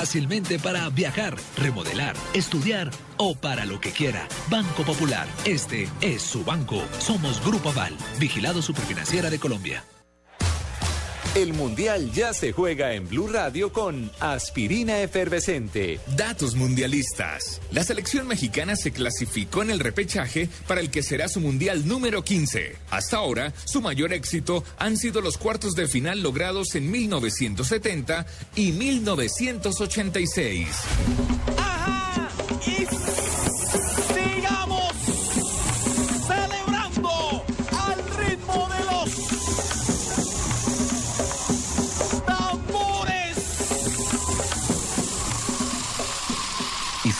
para viajar, remodelar, estudiar o para lo que quiera. Banco Popular, este es su banco. Somos Grupo Aval, vigilado superfinanciera de Colombia. El Mundial ya se juega en Blue Radio con aspirina efervescente. Datos mundialistas. La selección mexicana se clasificó en el repechaje para el que será su mundial número 15. Hasta ahora, su mayor éxito han sido los cuartos de final logrados en 1970 y 1986. Y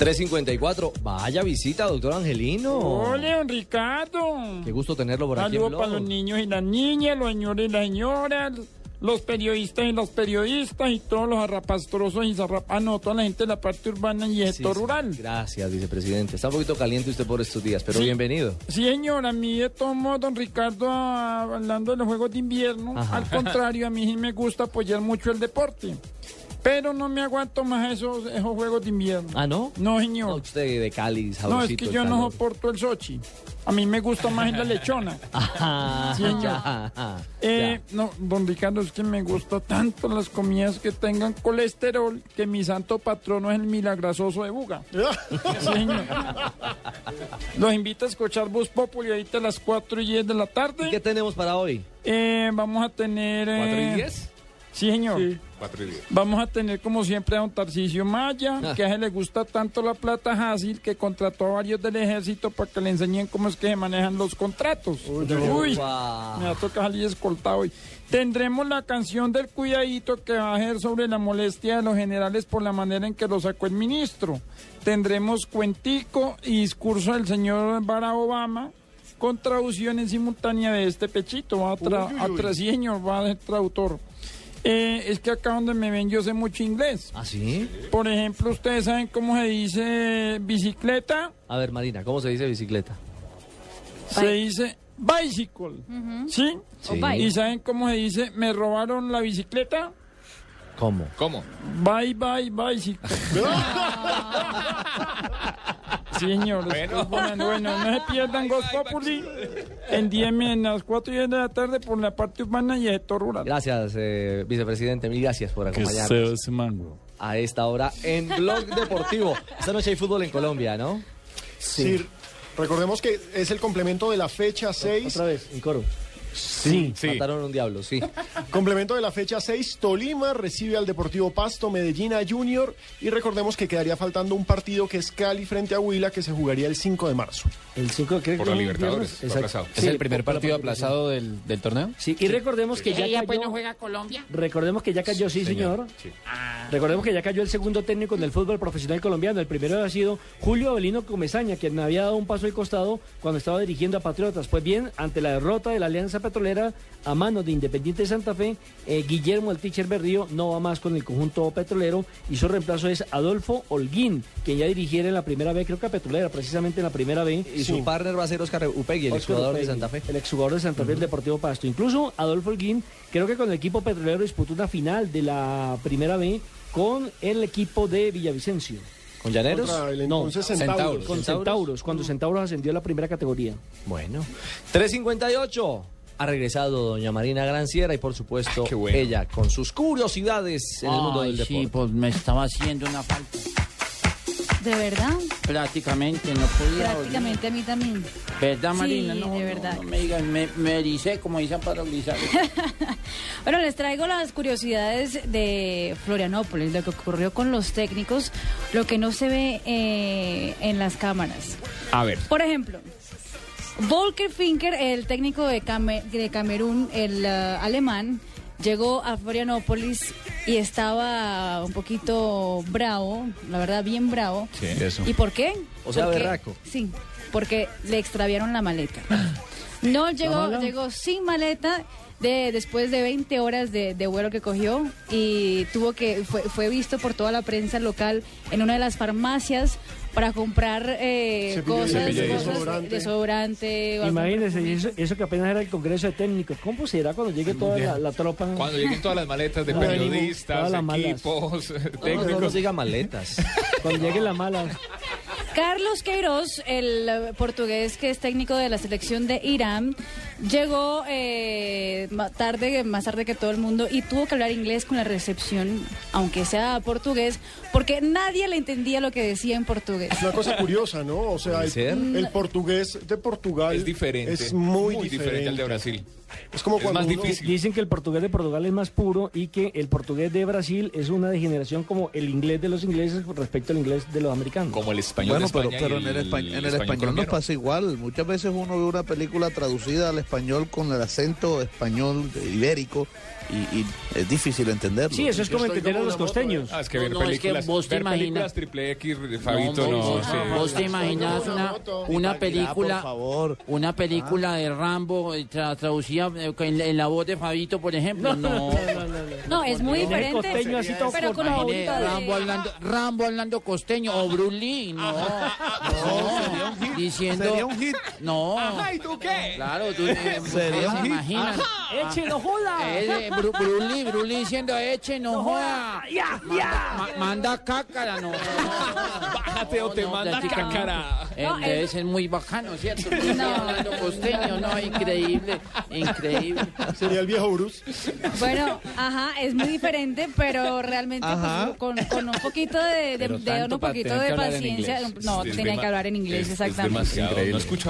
354. Vaya visita, doctor Angelino. Hola, don Ricardo. Qué gusto tenerlo por aquí. en Saludos para los niños y las niñas, los señores y las señoras, los periodistas y los periodistas y todos los arrapastrosos y zarrap... Ah, no, toda la gente de la parte urbana y el Sí, sector sí. rural. Gracias, vicepresidente. Está un poquito caliente usted por estos días, pero Sí. bienvenido. Sí, señor, a mí de todos modos, don Ricardo, hablando de los Juegos de Invierno, Ajá. al contrario, a mí sí me gusta apoyar mucho el deporte. Pero no me aguanto más esos, esos Juegos de Invierno. ¿Ah, no? No, señor. Usted de Cali, No, es que yo no soporto el Sochi. A mí me gusta más en la lechona. Ajá, Sí, señor. ya, ya. Eh, no, don Ricardo, es que me gusta tanto las comidas que tengan colesterol que mi santo patrono es el milagrasoso de Buga. Sí, señor. Los invito a escuchar Bus Populi ahorita a las 4 y 10 de la tarde. ¿Qué tenemos para hoy? Eh, vamos a tener... eh, ¿Cuatro y diez? Sí, señor. Y. Vamos a tener como siempre a don Tarcisio Maya, Ah. que a él le gusta tanto la plata fácil que contrató a varios del ejército para que le enseñen cómo es que se manejan los contratos. Uy, me va a tocar salir escoltado hoy. Tendremos la canción del cuidadito que va a ser sobre la molestia de los generales por la manera en que lo sacó el ministro. Tendremos cuentico y discurso del señor Barack Obama con traducción en simultánea de este pechito. Va a, tra Uy, uy, a uy. tra- sí, señor, va a ser traductor. Eh, es que acá donde me ven yo sé mucho inglés. ¿Ah, sí? Por ejemplo, ustedes saben cómo se dice bicicleta. A ver, Marina, ¿cómo se dice bicicleta? Se dice bicycle. ¿Sí? Sí. Bike. ¿Y saben cómo se dice me robaron la bicicleta? ¿Cómo? ¿Cómo? Bye, bye, bicycle. Sí, señor. Bueno. Bueno, bueno, no se pierdan Voz Populi en 10 en las 4 y 10 de la tarde por la parte urbana y sector rural. Gracias, eh, vicepresidente. Mil gracias por Que acompañarnos. ese mango. a esta hora en Blog Deportivo. Esta noche hay fútbol en Colombia, ¿no? Sí. Recordemos que es el complemento de la fecha 6. Otra vez, en coro. Sí, mataron un diablo, sí. Complemento de la fecha 6, Tolima recibe al Deportivo Pasto, Medellín a Junior y recordemos que quedaría faltando un partido que es Cali frente a Huila que se jugaría el 5 de marzo. El 5 de Por la Libertadores, aplazado. ¿Es el primer partido aplazado del, del torneo? Sí, y recordemos que ya ¿Ella pues no cayó, juega Colombia? recordemos que ya cayó, sí señor. Recordemos que ya cayó el segundo técnico en el fútbol profesional colombiano. El primero había sido Julio Avelino Comesaña, quien había dado un paso al costado cuando estaba dirigiendo a Patriotas. Pues bien, ante la derrota de la Alianza Petrolera a manos de Independiente Santa Fe, eh, Guillermo el Teacher Berrío no va más con el conjunto petrolero y su reemplazo es Adolfo Holguín, quien ya dirigiera en la primera B, creo que a Petrolera, precisamente en la primera B. Y su partner va a ser Oscar Upegui, el exjugador de Santa Fe. El exjugador de Santa Fe del Deportivo Pasto. Incluso Adolfo Holguín, creo que con el equipo petrolero disputó una final de la primera B con el equipo de Villavicencio. ¿Con Llaneros? El No, entonces Centauros. con Centauros, cuando Centauros ascendió a la primera categoría. Bueno. 358. Ha regresado doña Marina Granciera y por supuesto bueno. ella con sus curiosidades en el mundo del deporte. sí, pues me estaba haciendo una falta. ¿De verdad? Prácticamente, no podía. Prácticamente a mí también. ¿Verdad, Sí, Marina? No, de verdad. no me digan, me, me ericé, como dicen para Lizar. Bueno, les traigo las curiosidades de Florianópolis, lo que ocurrió con los técnicos, lo que no se ve eh, en las cámaras. A ver. Por ejemplo, Volker Finker, el técnico de, Came- de Camerún, el eh, alemán, llegó a Florianópolis y estaba un poquito bravo, la verdad bien bravo. Sí, eso. ¿Y por qué? O sea, Porque- berraco. Sí, porque le extraviaron la maleta. No llegó, llegó sin maleta de después de 20 horas de, de vuelo que cogió y tuvo que fue, fue visto por toda la prensa local en una de las farmacias para comprar eh, cosas, cosas, desodorante. Imagínense, eso, eso que apenas era el Congreso de Técnicos. ¿Cómo será cuando llegue toda la, la tropa? Cuando lleguen todas las maletas de No, periodistas, equipos, No, no, no técnicos. nos diga maletas. Cuando lleguen las malas. Carlos Queiroz, el portugués que es técnico de la selección de Irán, llegó eh, ma- tarde, más tarde que todo el mundo y tuvo que hablar inglés con la recepción, aunque sea portugués, porque nadie le entendía lo que decía en portugués. Es una cosa curiosa, ¿no? O sea, ¿Puede el, portugués de Portugal Es diferente. Es muy, diferente al de Brasil. Es como Es cuando más uno- difícil. Dicen que el portugués de Portugal es más puro y que el portugués de Brasil es una degeneración como el inglés de los ingleses respecto al inglés de los americanos. Como el español Bueno, de pero, España pero en el, español, en el español nos colombiano. pasa igual. Muchas veces uno ve una película traducida al español con el acento español ibérico y, y es difícil entenderlo. Sí, eso es como entender a los costeños. Ah, es que No, ver no, es que vos te ver imaginas- películas triple X, Fabito, No, no, vos, sí. vos te imaginas una, una película, por favor. una película de Rambo eh, tra- traducida eh, en, en la voz de Fabito, por ejemplo. No, No, es muy diferente, costeño así todo pero con. Rambo hablando, Rambo hablando costeño o Bruce Lee, no, no, diciendo, Sería un hit. no, Ajá, ¿y tú qué? claro, tú eh, Sería un se hit. imaginan. ¡Échelo, joda! Bru- Bruce Lee diciendo, eche, no joda. ¡Ya, Manda, ma- manda cácara, no. Bájate o te No, manda cácara. Eh, No, debe ser muy bacano, ¿cierto? No. hablando costeño, no, increíble, increíble. sería el viejo Bruce. Bueno, ajá, es muy diferente, pero realmente pues, con, con un poquito de, de, un poquito de paciencia. No, Es tenía que hablar en inglés, es- es exactamente. demasiado.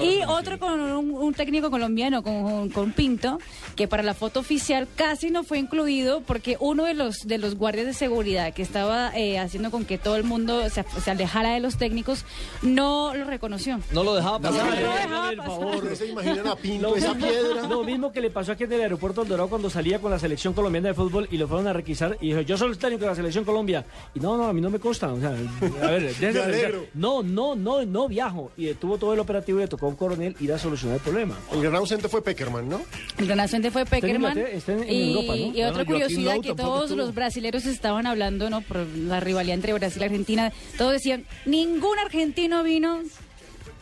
No Y otro con un, un técnico colombiano, con, con Pinto, que para la foto oficial casi no fue incluido porque uno de los de los guardias de seguridad que estaba eh, haciendo con que todo el mundo se, se alejara de los técnicos no lo reconoció. No lo dejaba pasar. No lo dejaba pasar. favor. ¿Ustedes se imaginan a Pinto, Lo esa mismo, piedra? lo mismo que le pasó aquí en el aeropuerto del Dorado cuando salía con la selección colombiana de fútbol y lo fueron a requisar y dijo, yo soy el técnico de la selección Colombia. Y no, no, a mí no me consta. O sea, a ver. No, no, no, no viajo. Y detuvo todo el operativo y le tocó a un coronel ir a solucionar el problema. El gran ausente fue Peckerman, ¿no? El gran ausente fue Peckerman. Está en- en y, Europa, ¿no? y Bueno, otra curiosidad que todos los brasileños estaban hablando, ¿no? Por la rivalidad entre Brasil y Argentina. Todos decían, ningún argentino vino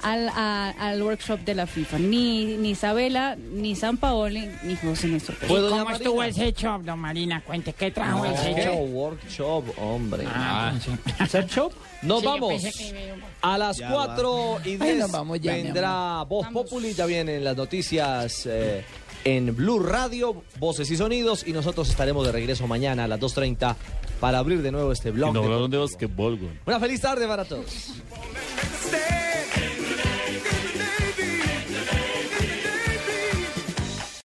al, a- al workshop de la FIFA. Ni, ni Isabela, ni San Paoli, ni José Néstor Pérez. ¿Puedo ¿Cómo estuvo ese shop, don Marina? Cuente, ¿qué trajo ese No, shop? workshop, hombre. Ah, ¿Set shop? Nos Sí, vamos. que A las Ya 4 y Ay, 10 nos vamos ya, mi vendrá Voz Populi, ya vienen las noticias eh, en Blue Radio, Voces y Sonidos, y nosotros estaremos de regreso mañana a las 2.30 para abrir de nuevo este blog. No de, de güey. Una feliz tarde para todos. Este